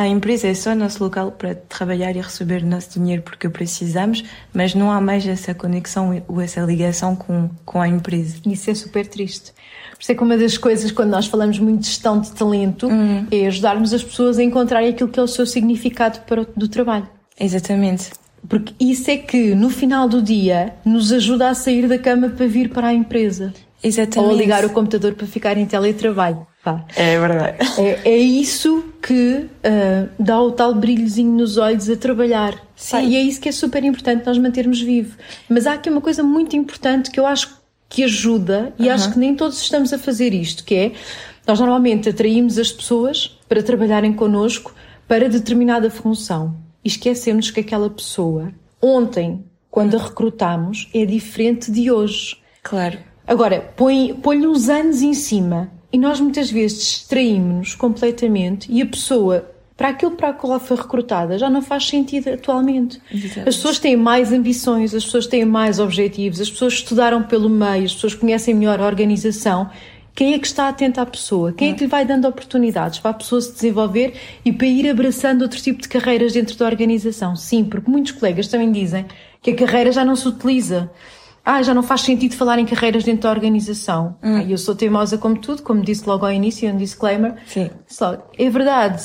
a empresa é só nosso local para trabalhar e receber nosso dinheiro porque precisamos, mas não há mais essa conexão ou essa ligação com, com a empresa. Isso é super triste. Por isso é que uma das coisas, quando nós falamos muito de gestão de talento, uhum. é ajudarmos as pessoas a encontrarem aquilo que é o seu significado para o, do trabalho. Exatamente. Porque isso é que, no final do dia, nos ajuda a sair da cama para vir para a empresa. Exatamente. Ou a ligar o computador para ficar em teletrabalho. Pá. É verdade. É, é isso que uh, dá o tal brilhozinho nos olhos a trabalhar. Sim. Pá, e é isso que é super importante nós mantermos vivo. Mas há aqui uma coisa muito importante que eu acho que ajuda, e acho que nem todos estamos a fazer isto, que é, nós normalmente atraímos as pessoas para trabalharem connosco para determinada função. E esquecemos que aquela pessoa, ontem, quando a recrutamos, é diferente de hoje. Claro. Agora, põe-lhe põe uns anos em cima e nós muitas vezes distraímos-nos completamente e a pessoa para aquilo para o qual foi recrutada já não faz sentido atualmente. Exatamente. As pessoas têm mais ambições, as pessoas têm mais objetivos, as pessoas estudaram pelo meio, as pessoas conhecem melhor a organização. Quem é que está atento à pessoa? Quem é que lhe vai dando oportunidades para a pessoa se desenvolver e para ir abraçando outro tipo de carreiras dentro da organização? Sim, porque muitos colegas também dizem que a carreira já não se utiliza ah, já não faz sentido falar em carreiras dentro da organização. Hum. Ah, eu sou teimosa como tudo, como disse logo ao início, um disclaimer. Sim. É verdade,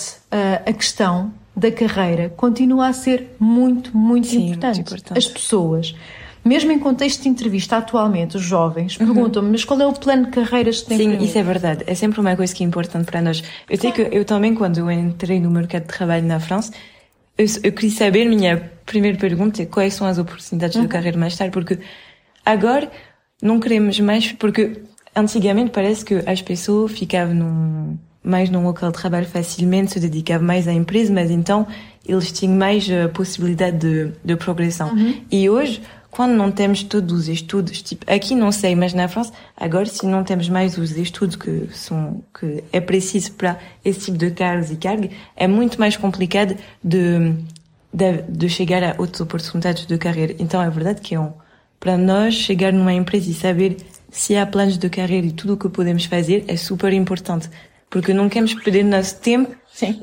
a questão da carreira continua a ser muito, muito, Sim, importante. muito importante. As pessoas, mesmo em contexto de entrevista atualmente, os jovens uhum. perguntam-me, mas qual é o plano de carreiras que tem Sim, isso é verdade. É sempre uma coisa que é importante para nós. Eu sei que eu também, quando eu entrei no mercado de trabalho na França, eu, eu queria saber, minha primeira pergunta é quais são as oportunidades uhum. de carreira mais tarde, porque Agora não queremos mais porque antigamente parece que as pessoas ficavam num, mais num local de trabalho facilmente, se dedicavam mais à empresa, mas então eles tinham mais a possibilidade de, de progressão. Uhum. E hoje, quando não temos todos os estudos, tipo, aqui não sei, mas na França, agora se não temos mais os estudos que são, que é preciso para esse tipo de cargos e cargas, é muito mais complicado de, de, de chegar a outras oportunidades de carreira. Então é verdade que é um, para nós chegar numa empresa e saber se há planos de carreira e tudo o que podemos fazer é super importante. Porque não queremos perder nosso tempo Sim.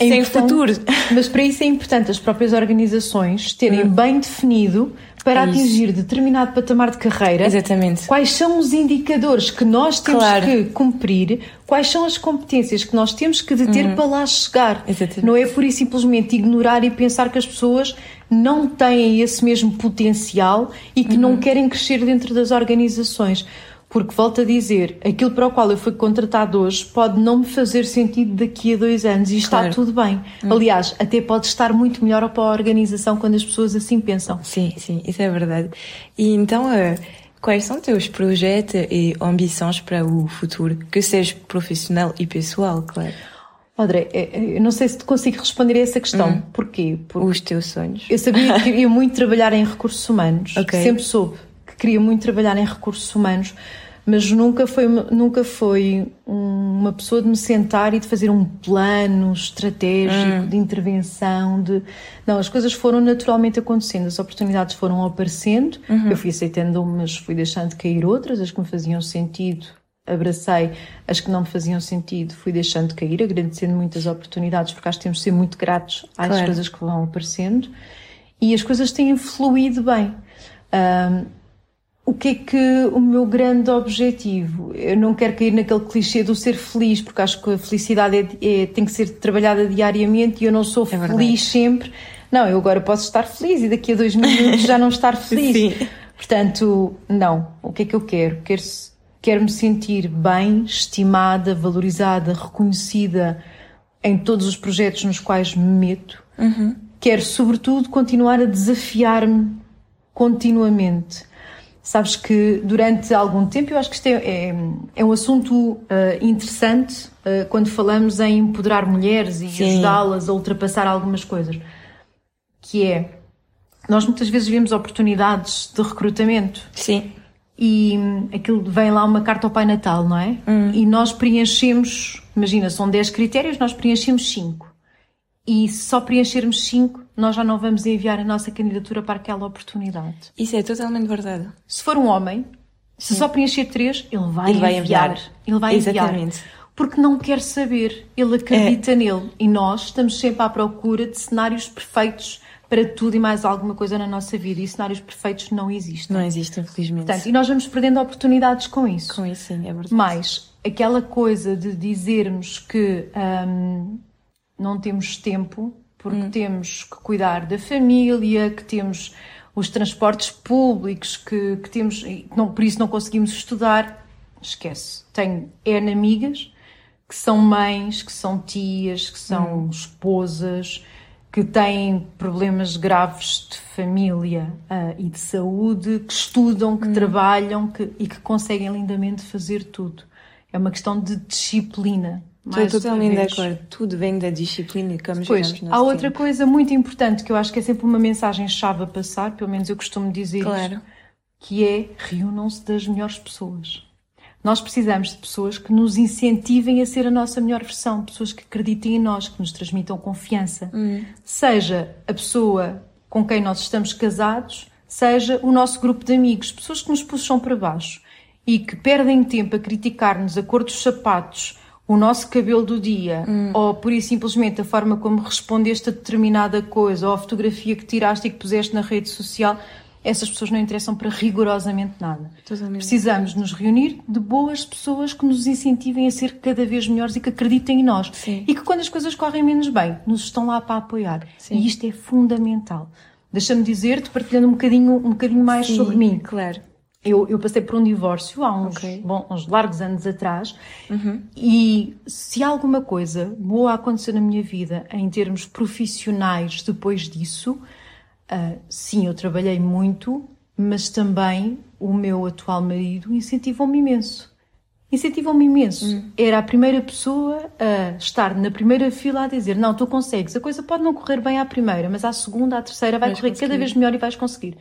É sem futuro. Mas para isso é importante as próprias organizações terem hum. bem definido para é atingir determinado patamar de carreira. Exatamente. Quais são os indicadores que nós temos claro. que cumprir? Quais são as competências que nós temos que deter hum. para lá chegar? Exatamente. Não é por isso simplesmente ignorar e pensar que as pessoas não têm esse mesmo potencial e que uhum. não querem crescer dentro das organizações. Porque, volto a dizer, aquilo para o qual eu fui contratado hoje pode não me fazer sentido daqui a dois anos e claro. está tudo bem. Hum. Aliás, até pode estar muito melhor para a organização quando as pessoas assim pensam. Sim, sim, isso é verdade. E então, uh, quais são teus projetos e ambições para o futuro? Que seja profissional e pessoal, claro. André, é, é, eu não sei se te consigo responder a essa questão. Hum. Porquê? Porque Os teus sonhos. Eu sabia que queria muito trabalhar em recursos humanos. Okay. Sempre soube queria muito trabalhar em recursos humanos, mas nunca foi, nunca foi uma pessoa de me sentar e de fazer um plano estratégico hum. de intervenção. De... Não, as coisas foram naturalmente acontecendo, as oportunidades foram aparecendo. Uhum. Eu fui aceitando umas, fui deixando cair outras, as que me faziam sentido abracei as que não me faziam sentido, fui deixando de cair, agradecendo muitas oportunidades, porque acho que temos de ser muito gratos às claro. coisas que vão aparecendo e as coisas têm fluído bem. Um, o que é que o meu grande objetivo? Eu não quero cair naquele clichê do ser feliz, porque acho que a felicidade é, é, tem que ser trabalhada diariamente e eu não sou é feliz sempre. Não, eu agora posso estar feliz e daqui a dois minutos já não estar feliz. Sim. Portanto, não. O que é que eu quero? Quero Quero me sentir bem, estimada, valorizada, reconhecida em todos os projetos nos quais me meto. Uhum. Quero, sobretudo, continuar a desafiar-me continuamente. Sabes que durante algum tempo, eu acho que isto é, é, é um assunto uh, interessante uh, quando falamos em empoderar mulheres e ajudá-las a ultrapassar algumas coisas. Que é, nós muitas vezes vemos oportunidades de recrutamento. Sim e hum, aquilo vem lá uma carta ao Pai Natal, não é? E nós preenchemos, imagina, são 10 critérios, nós preenchemos 5. E se só preenchermos 5, nós já não vamos enviar a nossa candidatura para aquela oportunidade. Isso é totalmente verdade. Se for um homem, se só preencher 3, ele vai, Ele vai enviar. enviar. Ele vai enviar. Exatamente. Porque não quer saber, ele acredita nele. E nós estamos sempre à procura de cenários perfeitos para tudo e mais alguma coisa na nossa vida. E cenários perfeitos não existem. Não existe, infelizmente. Portanto, e nós vamos perdendo oportunidades com isso. Com isso, sim, é verdade. Mas aquela coisa de dizermos que hum, não temos tempo porque temos que cuidar da família, que temos os transportes públicos, que, que temos, e não, por isso não conseguimos estudar, esquece. Tenho N amigas que são mães, que são tias, que são esposas, que têm problemas graves de família ah, e de saúde, que estudam, que trabalham que- e que conseguem lindamente fazer tudo. É uma questão de disciplina. Estou mais uma totalmente de acordo. Tudo vem da disciplina e como Pois, geramos há outra tempo. coisa muito importante que eu acho que é sempre uma mensagem-chave a passar, pelo menos eu costumo dizer Claro. isto, que é reúnam-se das melhores pessoas. Nós precisamos de pessoas que nos incentivem a ser a nossa melhor versão, pessoas que acreditem em nós, que nos transmitam confiança. Seja a pessoa com quem nós estamos casados, seja o nosso grupo de amigos, pessoas que nos puxam para baixo e que perdem tempo a criticar-nos a cor dos sapatos, o nosso cabelo do dia, ou por isso simplesmente a forma como respondeste a determinada coisa, ou a fotografia que tiraste e que puseste na rede social, essas pessoas não interessam para rigorosamente nada. Totalmente. Precisamos nos reunir de boas pessoas que nos incentivem a ser cada vez melhores e que acreditem em nós. Sim. E que quando as coisas correm menos bem, nos estão lá para apoiar. Sim. E isto é fundamental. Deixa-me dizer-te, partilhando um bocadinho, um bocadinho mais Sim, sobre mim. Claro. Eu, eu passei por um divórcio há uns, Ok. Uhum. bom, uns largos anos atrás e se alguma coisa boa aconteceu na minha vida em termos profissionais depois disso, ah, sim, eu trabalhei muito, mas também o meu atual marido incentivou-me imenso. Incentivou-me imenso. Hum. Era a primeira pessoa a estar na primeira fila a dizer: Não, tu consegues. A coisa pode não correr bem à primeira, mas à segunda, à terceira vai Vais correr cada conseguir. vez melhor e vais conseguir.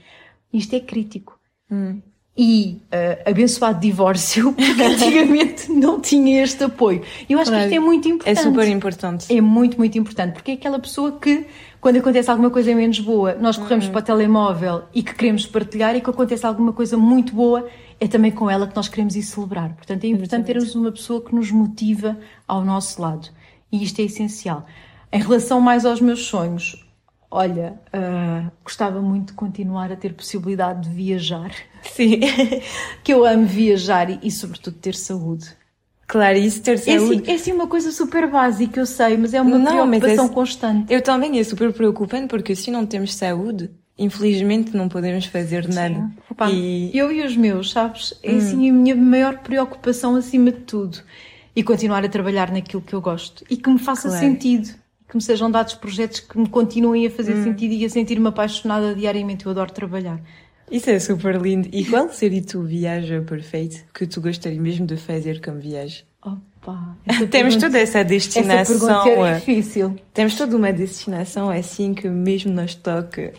Isto é crítico Hum. E eh, abençoado divórcio, porque antigamente não tinha este apoio. Eu acho Claro. que isto é muito É importante. super importante. É muito, muito importante, porque é aquela pessoa que, quando acontece alguma coisa menos boa, nós corremos Uhum. para o telemóvel e que queremos partilhar, e que acontece alguma coisa muito boa, é também com ela que nós queremos ir celebrar. Portanto, é importante Exatamente. termos uma pessoa que nos motiva ao nosso lado. E isto é essencial. Em relação mais aos meus sonhos, olha, ah, gostava muito de continuar a ter possibilidade de viajar. Sim. que eu amo viajar e, e, sobretudo, ter saúde. claro, isso ter É saúde. assim, é assim uma coisa super básica, eu sei, mas é uma Não, mas preocupação é- constante. Eu também é super preocupante porque se não temos saúde, infelizmente não podemos fazer nada. Opa, E Eu e os meus, sabes? É assim a minha maior preocupação acima de tudo. E continuar a trabalhar naquilo que eu gosto. E que me faça Claro. sentido. Que me sejam dados projetos que me continuem a fazer sentido e a sentir-me apaixonada diariamente. Eu adoro trabalhar. isso é super lindo. E qual seria tu viagem perfeito que tu gostaria mesmo de fazer como viagem? Opa, essa Temos pergunta- toda essa Essa destinação. pergunta é eh, difícil. Temos toda uma destinação assim que mesmo nos toca.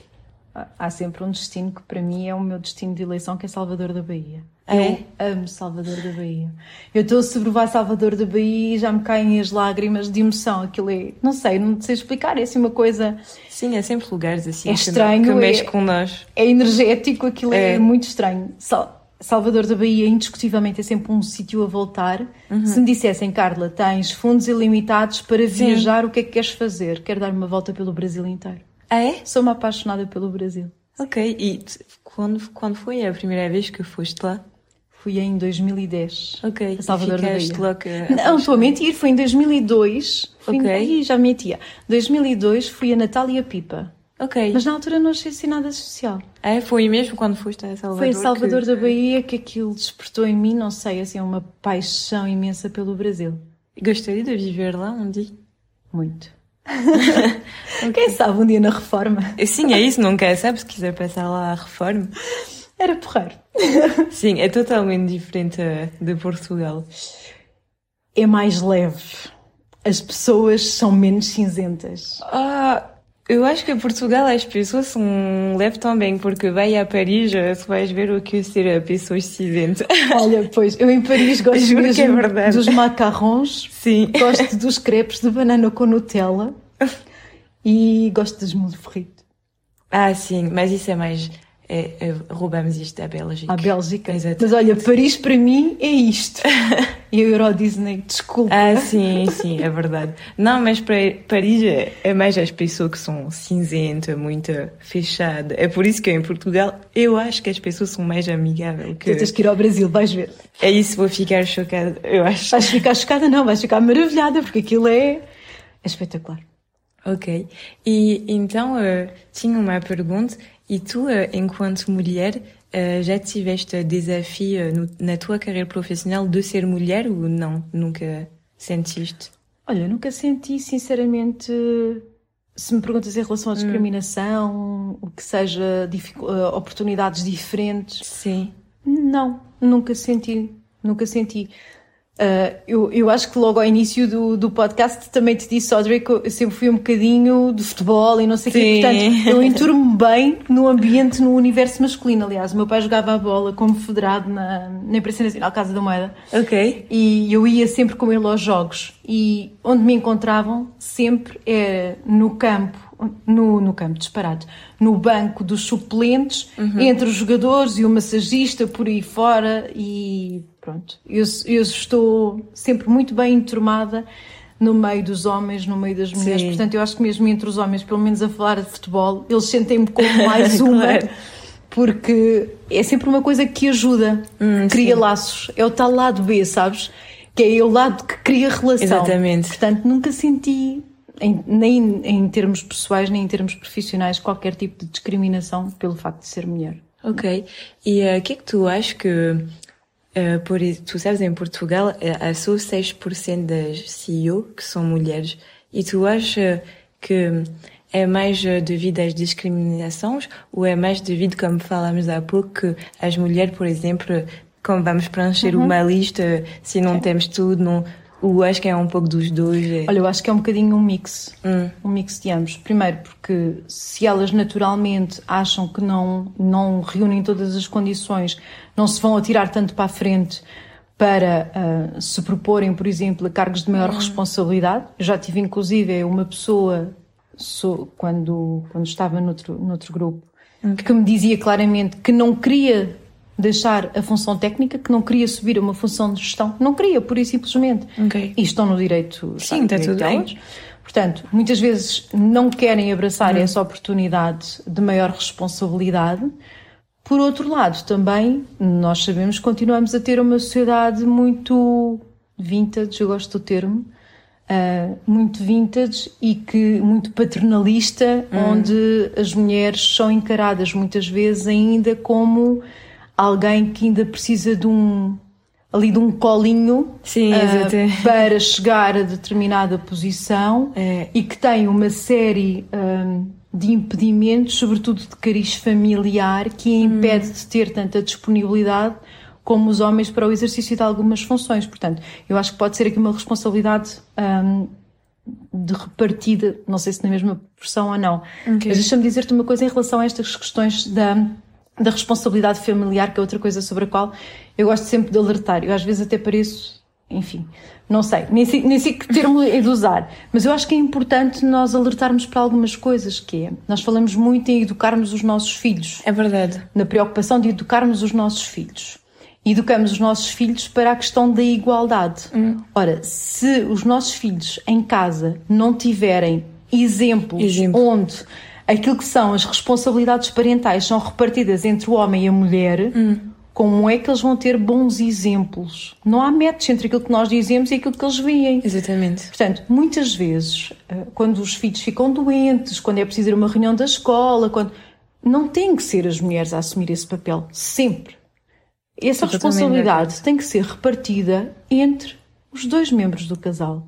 Há sempre um destino que para mim é o meu destino de eleição, que é Salvador da Bahia. É? Eu amo Salvador da Bahia. Eu estou a sobrevoar Salvador da Bahia e já me caem as lágrimas de emoção. Aquilo é, não sei, não sei explicar, é assim uma coisa, Sim, é sempre lugares assim É estranho, que é- mexe com nós. é energético, aquilo é, É. muito estranho. Sal- Salvador da Bahia, indiscutivelmente, é sempre um sítio a voltar. Uhum. Se me dissessem, Carla, tens fundos ilimitados para viajar, o que é que queres fazer? Quero dar uma volta pelo Brasil inteiro. Ah, é? Sou uma apaixonada pelo Brasil. Ok. E quando, quando foi a primeira vez que foste lá? Fui em 2010. Ok. A Salvador da Bahia. Não, estou a mentir, foi em 2002. Fui Ok. Ih, já mentia. 2002 fui a Natália Pipa. Ok. Mas na altura não achei assim nada especial. É, foi mesmo quando foste a Salvador? Foi em Salvador que... da Bahia que aquilo despertou em mim, não sei, assim, uma paixão imensa pelo Brasil. Gostaria de viver lá um dia? Muito. Quem sabe um dia na reforma? Sim, é isso, nunca sabe se quiser passar lá a reforma. Era porreiro. Sim, é totalmente diferente de Portugal. É mais leve. As pessoas são menos cinzentas. Ah, Eu acho que em Portugal as pessoas são leves também, porque vai a Paris, tu vais ver o que ser pessoas cinzentas. Olha, pois, eu em Paris gosto Juro mesmo que é verdade. dos macarrons, Sim. gosto dos crepes de banana com Nutella e gosto das moules frites. Ah, sim, mas isso é mais. É, é, roubamos isto da Bélgica. À Bélgica. Exato. Mas olha, Paris para mim é isto. E a Euro Disney, desculpa. Ah, sim, sim, é verdade. Não, mas para Paris é, é mais as pessoas que são cinzentas, muito fechadas. É por isso que em Portugal eu acho que as pessoas são mais amigáveis. Que... Tu tens que ir ao Brasil, vais ver. É isso, vou ficar chocada, eu acho. Vais ficar chocada, não, vais ficar maravilhada, porque aquilo é, é espetacular. Ok. E então, uh, tinha uma pergunta. E tu, uh, enquanto mulher, uh, já tiveste desafio no, na tua carreira profissional de ser mulher ou não? Nunca sentiste? Olha, nunca senti, sinceramente, se me perguntas em relação à discriminação, o que seja oportunidades diferentes, Sim. não, nunca senti, nunca senti. Uh, eu, eu acho que logo ao início do, do podcast também te disse, Audrey, que eu sempre fui um bocadinho de futebol e não sei o quê. Portanto, eu enturo-me bem no ambiente, no universo masculino. Aliás, o meu pai jogava a bola como federado na, na Imprensa Nacional Casa da Moeda. Ok. E eu ia sempre com ele aos jogos. E onde me encontravam sempre era no campo, no, no campo, disparado, no banco dos suplentes, entre os jogadores e o massagista por aí fora. E pronto, eu, eu estou sempre muito bem enturmada no meio dos homens, no meio das mulheres. Sim. Portanto, eu acho que mesmo entre os homens, pelo menos a falar de futebol, eles sentem-me como mais uma. Claro. Porque é sempre uma coisa que ajuda, Hum, cria sim. laços. É o tal lado B, sabes? Que é o lado que cria relação. Exatamente. Portanto, nunca senti, em- nem em termos pessoais, nem em termos profissionais, qualquer tipo de discriminação pelo facto de ser mulher. Ok. E eh, o que é que tu achas que, eh, por, tu sabes, em Portugal, eh, há só 6% das CEO que são mulheres. E tu achas que é mais eh, devido às discriminações ou é mais devido, como falamos há pouco, que as mulheres, por exemplo, como vamos preencher uma lista, se não temos tudo, não, ou acho que é um pouco dos dois. é- Olha, eu acho que é um bocadinho um mix. Hum. Um mix de ambos. Primeiro, porque se elas naturalmente acham que não, não reúnem todas as condições, não se vão atirar tanto para a frente para ah, se proporem, por exemplo, a cargos de maior responsabilidade. Eu já tive, inclusive, uma pessoa, sou- quando, quando estava noutro, noutro grupo, que me dizia claramente que não queria deixar a função técnica, que não queria subir a uma função de gestão. Não queria, pura e simplesmente. Ok. E estão no direito. no está tudo bem. delas. Portanto, muitas vezes não querem abraçar Uhum. essa oportunidade de maior responsabilidade. Por outro lado, também, nós sabemos que continuamos a ter uma sociedade muito vintage, eu gosto do termo, ah, muito vintage e que muito paternalista, Hum. onde as mulheres são encaradas muitas vezes ainda como alguém que ainda precisa de um ali de um colinho Sim, ah, exato. para chegar a determinada posição É. e que tem uma série hum, de impedimentos, sobretudo de cariz familiar, que impede de ter tanta disponibilidade como os homens para o exercício de algumas funções. Portanto, eu acho que pode ser aqui uma responsabilidade hum, de repartida, não sei se na mesma proporção ou não. Mas deixa-me dizer-te uma coisa em relação a estas questões da, da responsabilidade familiar, que é outra coisa sobre a qual eu gosto sempre de alertar. Eu às vezes até pareço, enfim, não sei, nem sei, nem sei que termo é de usar, mas eu acho que é importante nós alertarmos para algumas coisas, que é, nós falamos muito em educarmos os nossos filhos É verdade. na preocupação de educarmos os nossos filhos. Educamos os nossos filhos para a questão da igualdade. Ora, se os nossos filhos em casa não tiverem exemplos Exemplo. onde aquilo que são as responsabilidades parentais são repartidas entre o homem e a mulher, como é que eles vão ter bons exemplos? Não há match entre aquilo que nós dizemos e aquilo que eles veem. Exatamente. Portanto, muitas vezes, eh, quando os filhos ficam doentes, quando é preciso ir a uma reunião da escola, quando não têm que ser as mulheres a assumir esse papel, sempre. Essa responsabilidade tem que ser repartida entre os dois membros do casal.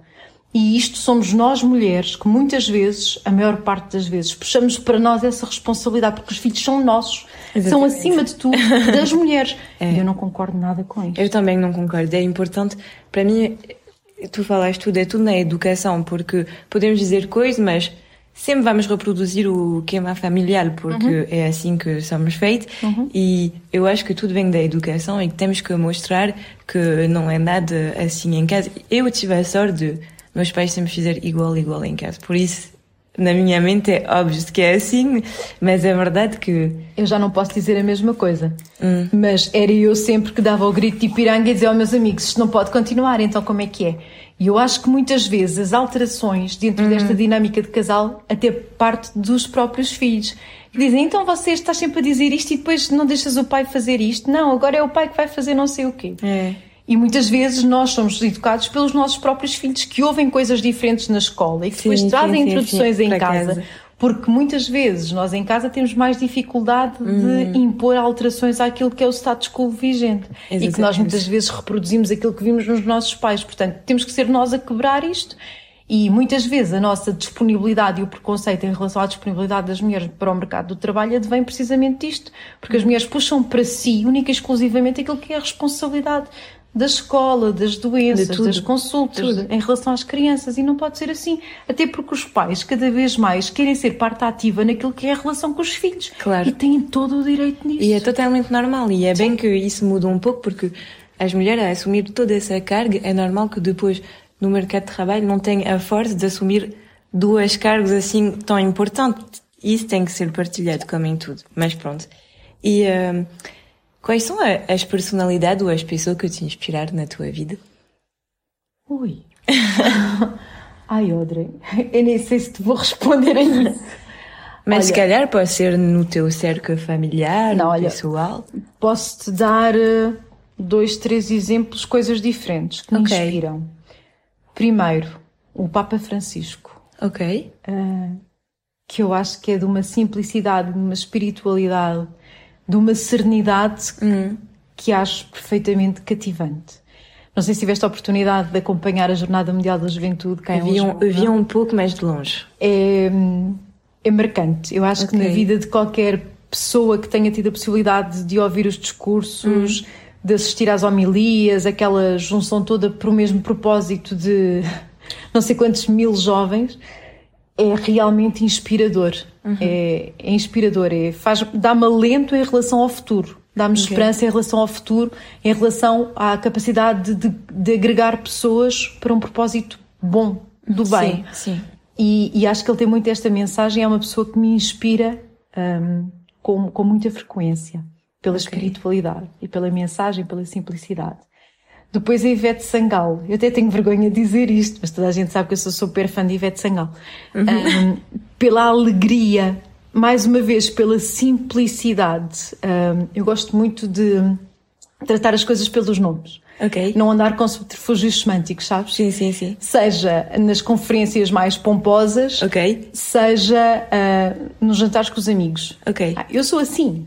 E isto somos nós mulheres que muitas vezes, a maior parte das vezes, puxamos para nós essa responsabilidade porque os filhos são nossos, são Exatamente. acima de tudo das mulheres. E eu não concordo nada com isto. Eu também não concordo. É importante, para mim, tu falaste tudo, é tudo na educação, porque podemos dizer coisas, mas sempre vamos reproduzir o queima familiar, porque uhum. é assim que somos feitos. Uhum. E eu acho que tudo vem da educação e que temos que mostrar que não é nada assim em casa. Eu tive a sorte de meus pais sempre fizeram igual, igual em casa. Por isso, na minha mente é óbvio que é assim, mas é verdade que. Eu já não posso dizer a mesma coisa. Hum. Mas era eu sempre que dava o grito de piranga e dizia aos meus amigos: isto não pode continuar, então como é que é? E eu acho que muitas vezes as alterações dentro uhum. desta dinâmica de casal até parte dos próprios filhos. Que dizem, então você está sempre a dizer isto e depois não deixas o pai fazer isto. Não, agora é o pai que vai fazer não sei o quê. É. E muitas vezes nós somos educados pelos nossos próprios filhos que ouvem coisas diferentes na escola e que sim, depois trazem sim, introduções sim, em casa. casa. Porque muitas vezes nós em casa temos mais dificuldade de uhum. impor alterações àquilo que é o status quo vigente. Exatamente. E que nós muitas vezes reproduzimos aquilo que vimos nos nossos pais. Portanto, temos que ser nós a quebrar isto. E muitas vezes a nossa disponibilidade e o preconceito em relação à disponibilidade das mulheres para o mercado do trabalho advém precisamente disto. Porque as mulheres puxam para si, única e exclusivamente, aquilo que é a responsabilidade da escola, das doenças, das consultas, em relação às crianças. E não pode ser assim. Até porque os pais, cada vez mais, querem ser parte ativa naquilo que é a relação com os filhos. Claro. E têm todo o direito nisso. E é totalmente normal. E é Sim. bem que isso muda um pouco, porque as mulheres, a assumir toda essa carga, é normal que depois, no mercado de trabalho, não tenham a força de assumir duas cargos assim tão importantes. Isso tem que ser partilhado, como em tudo. Mas pronto. E. Uh, Quais são as personalidades ou as pessoas que te inspiraram na tua vida? Ui. Ai, Audrey, eu nem sei se te vou responder ainda. Mas olha, se calhar pode ser no teu cerco familiar, não, olha, pessoal. Posso-te dar uh, dois, três exemplos, coisas diferentes que me okay. inspiram. Primeiro, o Papa Francisco. Ok. Uh, que eu acho que é de uma simplicidade, de uma espiritualidade de uma serenidade uhum. que acho perfeitamente cativante. Não sei se tiveste a oportunidade de acompanhar a Jornada Mundial da Juventude cá em Lisboa. Um, havia um pouco mais de longe. É, é marcante. Eu acho okay. que na vida de qualquer pessoa que tenha tido a possibilidade de ouvir os discursos, uhum. de assistir às homilias, aquela junção toda por o mesmo propósito de não sei quantos mil jovens, é realmente inspirador. Uhum. É, é, inspirador, é, faz, dá-me alento em relação ao futuro, dá-me okay. esperança em relação ao futuro, em relação à capacidade de, de, de, agregar pessoas para um propósito bom, do bem. Sim, sim. E, e, acho que ele tem muito esta mensagem, é uma pessoa que me inspira um, com, com muita frequência, pela okay. espiritualidade e pela mensagem, pela simplicidade. Depois a Ivete Sangal. Eu até tenho vergonha de dizer isto, mas toda a gente sabe que eu sou super fã de Ivete Sangal. Uhum. Um, pela alegria, mais uma vez, pela simplicidade. Um, eu gosto muito de tratar as coisas pelos nomes. Okay. Não andar com subterfúgios semânticos, sabes? Sim, sim, sim. Seja nas conferências mais pomposas, okay. seja uh, nos jantares com os amigos. Ok. Ah, eu sou assim.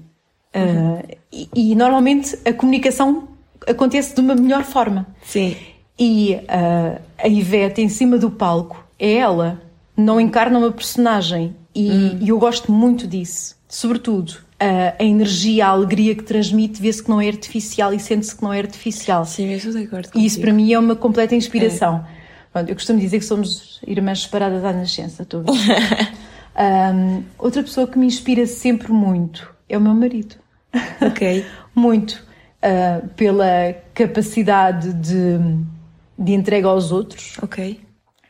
Uhum. Uh, e, e, normalmente a comunicação acontece de uma melhor forma. Sim. E uh, a Ivete em cima do palco é ela, não encarna uma personagem. E, hum. e eu gosto muito disso. Sobretudo, uh, a energia, a alegria que transmite, vê-se que não é artificial e sente-se que não é artificial. Sim, eu estou de acordo. E isso para mim é uma completa inspiração. É. eu costumo dizer que somos irmãs separadas à nascença, estou um, Outra pessoa que me inspira sempre muito é o meu marido. Ok. muito uh, pela capacidade de, de entrega aos outros. Ok.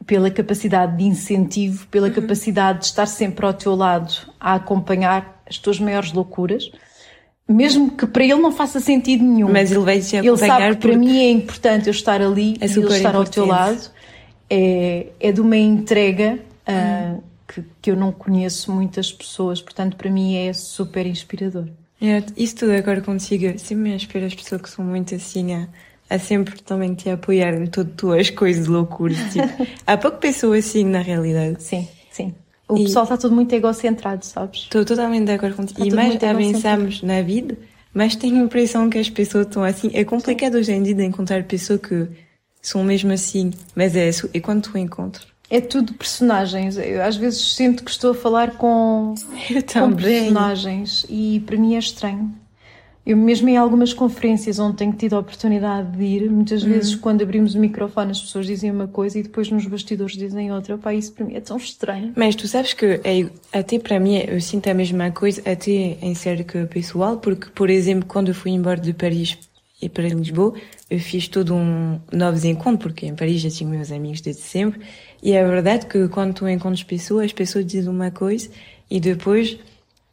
Pela capacidade de incentivo, pela uhum. capacidade de estar sempre ao teu lado a acompanhar as tuas maiores loucuras. Mesmo que para ele não faça sentido nenhum. Mas ele vai te. Ele sabe que para mim é importante eu estar ali é e ele estar ao teu lado. É, é de uma entrega uh, que, que eu não conheço muitas pessoas, portanto, para mim é super inspirador. É, isso tudo agora consigo. Sempre me inspira as pessoas que são muito assim a, a sempre também te apoiar em todas as tuas coisas loucuras. Tipo, há pouco pessoas assim na realidade. Sim, sim. O e pessoal está tudo muito egocentrado, sabes? Estou totalmente de acordo contigo. Está e mais avançamos na vida, mas tenho a impressão que as pessoas estão assim. É complicado hoje em dia de encontrar pessoas que são mesmo assim, mas é isso. E quando tu encontras? É tudo personagens. Eu às vezes sinto que estou a falar com, com personagens e para mim é estranho. Eu mesmo em algumas conferências onde tenho tido a oportunidade de ir, muitas uhum. vezes quando abrimos o microfone as pessoas dizem uma coisa e depois nos bastidores dizem outra. Pá, isso para mim é tão estranho. Mas tu sabes que é, até para mim eu sinto a mesma coisa, até em cerca pessoal, porque, por exemplo, quando eu fui embora de Paris e para Lisboa, eu fiz todo um novos encontros, porque em Paris já tinha meus amigos desde sempre, e é verdade que quando tu encontras pessoas, as pessoas dizem uma coisa e depois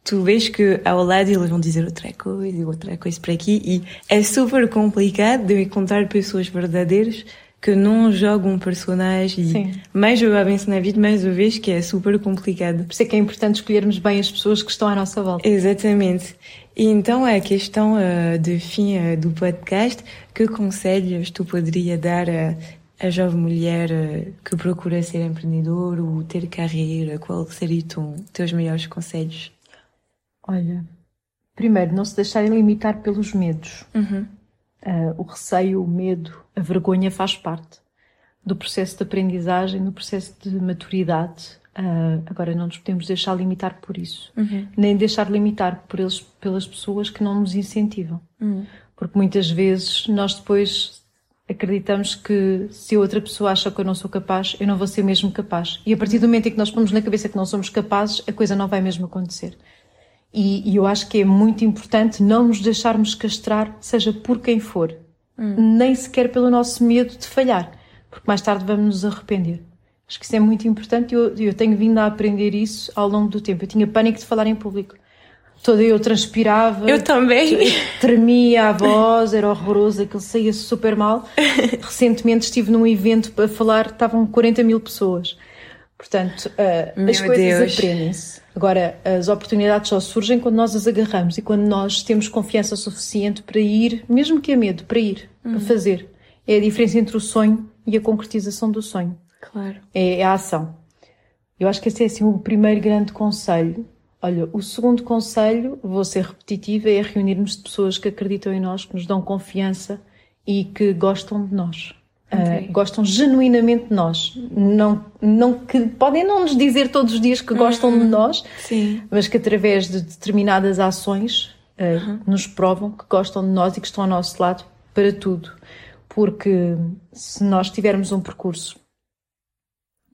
tu vês que ao lado eles vão dizer outra coisa e outra coisa para aqui e é super complicado de encontrar pessoas verdadeiras que não jogam um personagem Sim. mais eu avanço na vida, mais eu vejo que é super complicado. Por isso é que é importante escolhermos bem as pessoas que estão à nossa volta. Exatamente. E então a questão uh, de fim uh, do podcast, que conselhos tu poderia dar a, a jovem mulher uh, que procura ser empreendedor ou ter carreira? Qual seriam teus maiores conselhos? Olha, primeiro, não se deixarem limitar pelos medos. Uhum. Uh, o receio, o medo, a vergonha faz parte do processo de aprendizagem, do processo de maturidade. Uh, agora, não nos podemos deixar limitar por isso, uhum. nem deixar limitar por eles, pelas pessoas que não nos incentivam. Uhum. Porque muitas vezes nós depois acreditamos que se outra pessoa acha que eu não sou capaz, eu não vou ser mesmo capaz. E a partir do momento em que nós pomos na cabeça que não somos capazes, a coisa não vai mesmo acontecer. E, e, eu acho que é muito importante não nos deixarmos castrar, seja por quem for, hum. nem sequer pelo nosso medo de falhar, porque mais tarde vamos nos arrepender. Acho que isso é muito importante e eu, eu tenho vindo a aprender isso ao longo do tempo. Eu tinha pânico de falar em público. Toda eu transpirava. Eu também. Tremia a voz, era horroroso, aquilo saía super mal. Recentemente estive num evento para falar, estavam 40 mil pessoas. Portanto, uh, as coisas aprendem-se. Agora, as oportunidades só surgem quando nós as agarramos e quando nós temos confiança suficiente para ir, mesmo que a medo, para ir, uhum. para fazer. É a diferença entre o sonho e a concretização do sonho. Claro. É, é a ação. Eu acho que esse é assim o primeiro grande conselho. Olha, o segundo conselho, vou ser repetitiva, é reunirmos de pessoas que acreditam em nós, que nos dão confiança e que gostam de nós. Okay. Uh, gostam genuinamente de nós. Não, não, que podem não nos dizer todos os dias que gostam uhum. de nós, Sim. mas que através de determinadas ações uh, uhum. nos provam que gostam de nós e que estão ao nosso lado para tudo. Porque se nós tivermos um percurso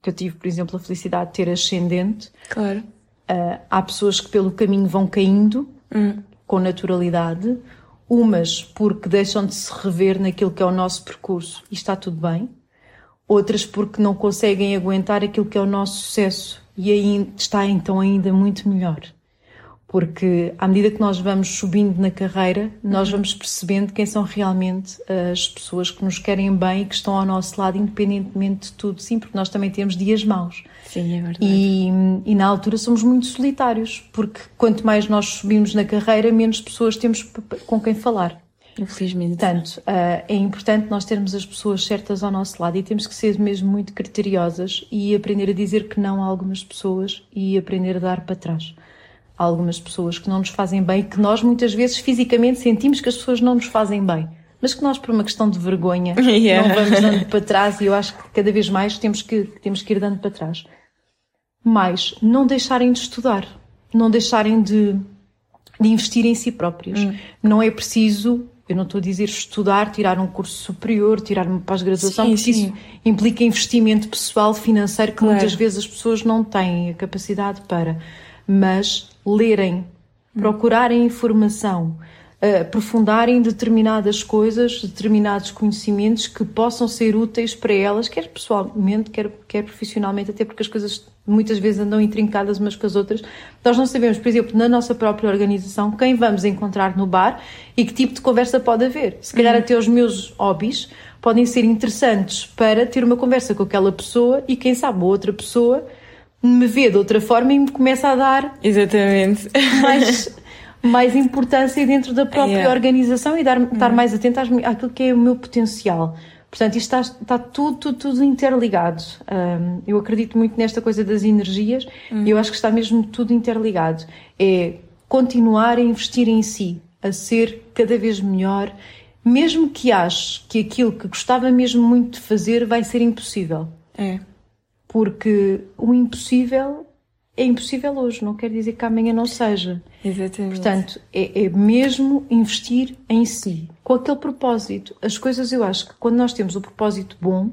que eu tive, por exemplo, a felicidade de ter ascendente, claro. Uh, há pessoas que pelo caminho vão caindo uhum. com naturalidade Umas porque deixam de se rever naquilo que é o nosso percurso e está tudo bem. Outras porque não conseguem aguentar aquilo que é o nosso sucesso e aí está então ainda muito melhor. Porque à medida que nós vamos subindo na carreira, nós uhum. vamos percebendo quem são realmente as pessoas que nos querem bem e que estão ao nosso lado, independentemente de tudo. Sim, porque nós também temos dias maus. Sim, é verdade. E, e, na altura somos muito solitários, porque quanto mais nós subimos na carreira, menos pessoas temos com quem falar. Infelizmente. Portanto, uh, é importante nós termos as pessoas certas ao nosso lado e temos que ser mesmo muito criteriosas e aprender a dizer que não a algumas pessoas e aprender a dar para trás. Há algumas pessoas que não nos fazem bem, que nós muitas vezes fisicamente sentimos que as pessoas não nos fazem bem mas que nós, por uma questão de vergonha, yeah. não vamos dando para trás e eu acho que cada vez mais temos que, temos que ir dando para trás mais não deixarem de estudar, não deixarem de, de investir em si próprios. Hum. Não é preciso, eu não estou a dizer estudar, tirar um curso superior, tirar uma pós-graduação, porque sim. isso implica investimento pessoal, financeiro, que claro. muitas vezes as pessoas não têm a capacidade para. Mas lerem, hum. procurarem informação, aprofundarem determinadas coisas, determinados conhecimentos que possam ser úteis para elas, quer pessoalmente, quer, quer profissionalmente, até porque as coisas muitas vezes andam intrincadas umas com as outras. Nós não sabemos, por exemplo, na nossa própria organização, quem vamos encontrar no bar e que tipo de conversa pode haver. Se calhar uhum. até os meus hobbies podem ser interessantes para ter uma conversa com aquela pessoa e quem sabe outra pessoa me vê de outra forma e me começa a dar Exatamente. mais mais importância dentro da própria yeah. organização e dar, estar uhum. mais atento às, àquilo que é o meu potencial. Portanto, isto está, está tudo, tudo, tudo interligado. Um, eu acredito muito nesta coisa das energias uhum. e eu acho que está mesmo tudo interligado. É continuar a investir em si, a ser cada vez melhor, mesmo que ache que aquilo que gostava mesmo muito de fazer vai ser impossível. É. Porque o impossível é impossível hoje, não quer dizer que amanhã não seja. Exatamente. Portanto, é, é mesmo investir em si, com aquele propósito. As coisas, eu acho que quando nós temos o propósito bom,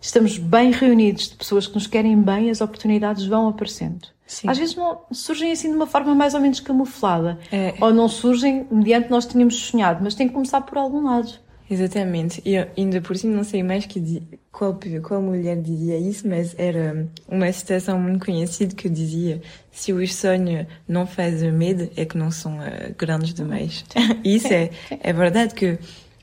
estamos bem reunidos de pessoas que nos querem bem, as oportunidades vão aparecendo. Sim. Às vezes não, surgem assim de uma forma mais ou menos camuflada. É. Ou não surgem mediante nós tínhamos sonhado, mas tem que começar por algum lado. Exatamente. E ainda por cima não sei mais que di- qual, qual mulher dizia isso, mas era uma citação muito conhecida que dizia se os sonhos não fazem medo é que não são eh, grandes demais. E isso é, é verdade que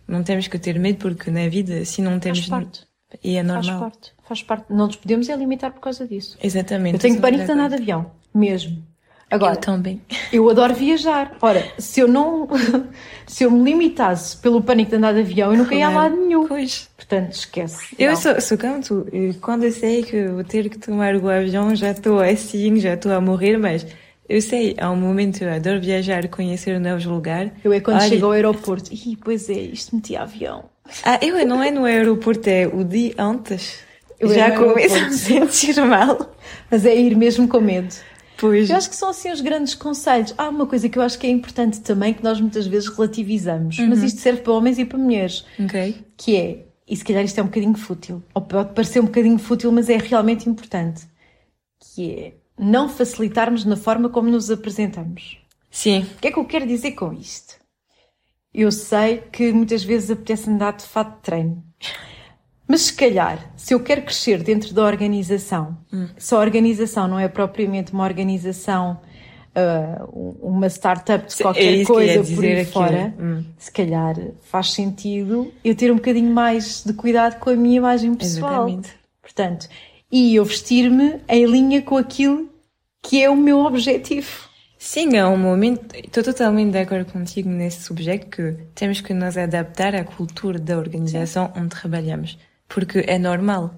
não temos que ter medo porque na vida se não temos... Faz parte. E é Faz normal. parte. Faz parte. Não nos podemos limitar por causa disso. Exatamente. Eu tenho pânico de danado de avião. Mesmo. Agora, Eu também. Eu adoro viajar. Ora, se eu não. se eu me limitasse pelo pânico de andar de avião, eu nunca ia a Claro. lado nenhum. Pois. Portanto, esquece. Eu sou, sou como tu. Quando eu sei que vou ter que tomar o avião, já estou assim, já estou a morrer, mas eu sei, há um momento eu adoro viajar, conhecer novos lugares. Eu é quando Olha, chego ao aeroporto. Ih, pois é, isto metia avião. Ah, eu não é no aeroporto, é o dia antes. Eu é já começo a me sentir mal. Mas é ir mesmo com medo. Pois. Eu acho que são assim os grandes conselhos. Há uma coisa que eu acho que é importante também, que nós muitas vezes relativizamos, mas isto serve para homens e para mulheres, Ok. que é, e se calhar isto é um bocadinho fútil, ou pode parecer um bocadinho fútil, mas é realmente importante, que é não facilitarmos na forma como nos apresentamos. Sim. O que é que eu quero dizer com isto? Eu sei que muitas vezes apetece andar de fato de treino. Mas se calhar, se eu quero crescer dentro da organização, se a organização não é propriamente uma organização, ah, uma startup de Sim, é qualquer ia coisa por aí fora, Hum. se calhar faz sentido eu ter um bocadinho mais de cuidado com a minha imagem pessoal. Exatamente. Portanto, e eu vestir-me em linha com aquilo que é o meu objetivo. Sim, é um momento. Estou totalmente de acordo contigo nesse subject que temos que nos adaptar à cultura da organização onde trabalhamos. Porque é normal.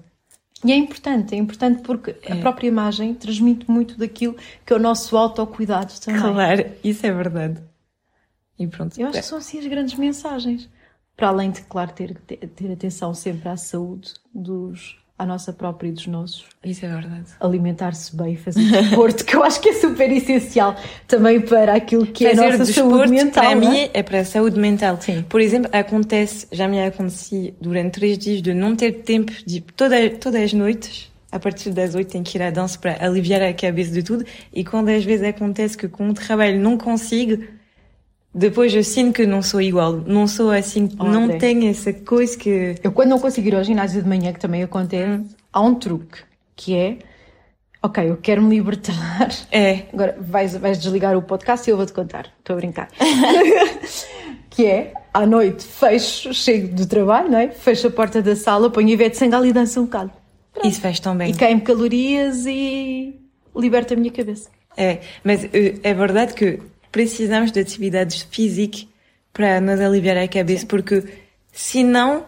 E é importante, é importante porque a própria imagem transmite muito daquilo que é o nosso autocuidado também. Claro, isso é verdade. E pronto. Eu acho que são assim as grandes mensagens. Para além de, claro, ter, ter, ter atenção sempre à saúde dos, à nossa própria e dos nossos. Isso é verdade. Alimentar-se bem, fazer desporto, que eu acho que é super essencial também para aquilo que é a Fazer nossa saúde mental. para mim, é? é para a saúde mental. Sim. Por exemplo, acontece, já me aconteci durante três dias de não ter tempo de toda, todas as noites, a partir das oito, tenho que ir à dança para aliviar a cabeça de tudo. E quando às vezes acontece que com o trabalho não consigo, depois eu sinto que não sou igual. Não sou assim, Oh, não tenho essa coisa que. Eu, quando não consigo ir ao ginásio de manhã, que também acontece, há um truque, que é, ok, eu quero me libertar. É, Agora vais, vais desligar o podcast e eu vou-te contar. Estou a brincar. que é, à noite, fecho, chego do trabalho, não é? Fecho a porta da sala, ponho Ivete Sangalo e danço um bocado. isso faz tão bem. E queimo calorias e liberto a minha cabeça. É, mas eh, é verdade que precisamos de atividades físicas para nos aliviar a cabeça, porque senão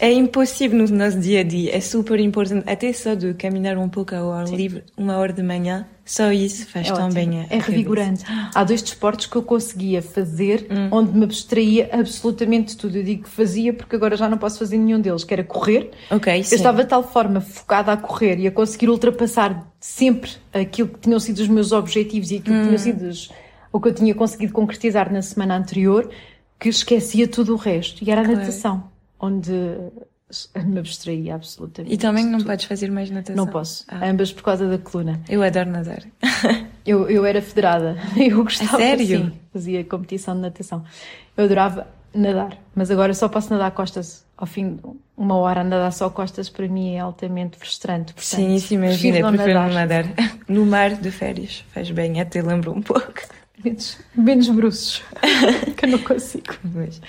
é impossível no nosso dia a dia. É super importante, até só de caminhar um pouco ao ar livre, uma hora de manhã, só isso faz É tão ótimo. bem a É cabeça. revigorante. Há dois desportos que eu conseguia fazer Hum. onde me abstraía absolutamente tudo. Eu digo que fazia porque agora já não posso fazer nenhum deles, que era correr. Ok, sim. Eu estava de tal forma focada a correr e a conseguir ultrapassar sempre aquilo que tinham sido os meus objetivos e aquilo que Hum. tinham sido os- o que eu tinha conseguido concretizar na semana anterior, que esquecia tudo o resto. E era a Claro. natação, onde me abstraía absolutamente. E também não tudo. podes fazer mais natação. Não posso. Ah, Ambas por causa da coluna. eu adoro nadar. Eu, eu era federada. Eu gostava. sério? Sim, fazia competição de natação. Eu adorava nadar, mas agora só posso nadar costas. Ao fim de uma hora a nadar só costas para mim é altamente frustrante. Portanto, Sim, isso imagina, prefiro não prefiro não nadar. nadar. No mar de férias, faz bem, até lembro um pouco. Menos, menos bruços, que eu não consigo. Mas-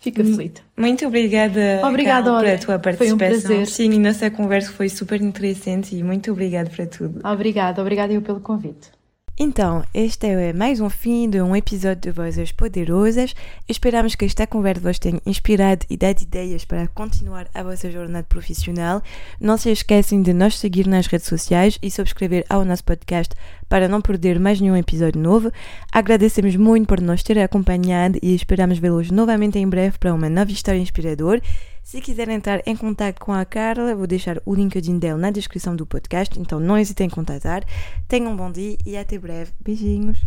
Fico aflita. Muito obrigada, Obrigada, Carol, Olga. pela tua Foi um participação. prazer. Sim, e nossa conversa foi super interessante e muito obrigada para tudo. Obrigada, obrigada eu pelo convite. Então, este é mais um fim de um episódio de Vozes Poderosas. Esperamos que esta conversa vos tenha inspirado e dado ideias para continuar a vossa jornada profissional. Não se esquecem de nos seguir nas redes sociais e subscrever ao nosso podcast para não perder mais nenhum episódio novo. Agradecemos muito por nos ter acompanhado e esperamos vê-los novamente em breve para uma nova história inspiradora. Se quiserem entrar em contato com a Carla, vou deixar o LinkedIn dela na descrição do podcast, então não hesitem em contatar. Tenham um bom dia e até breve. Beijinhos!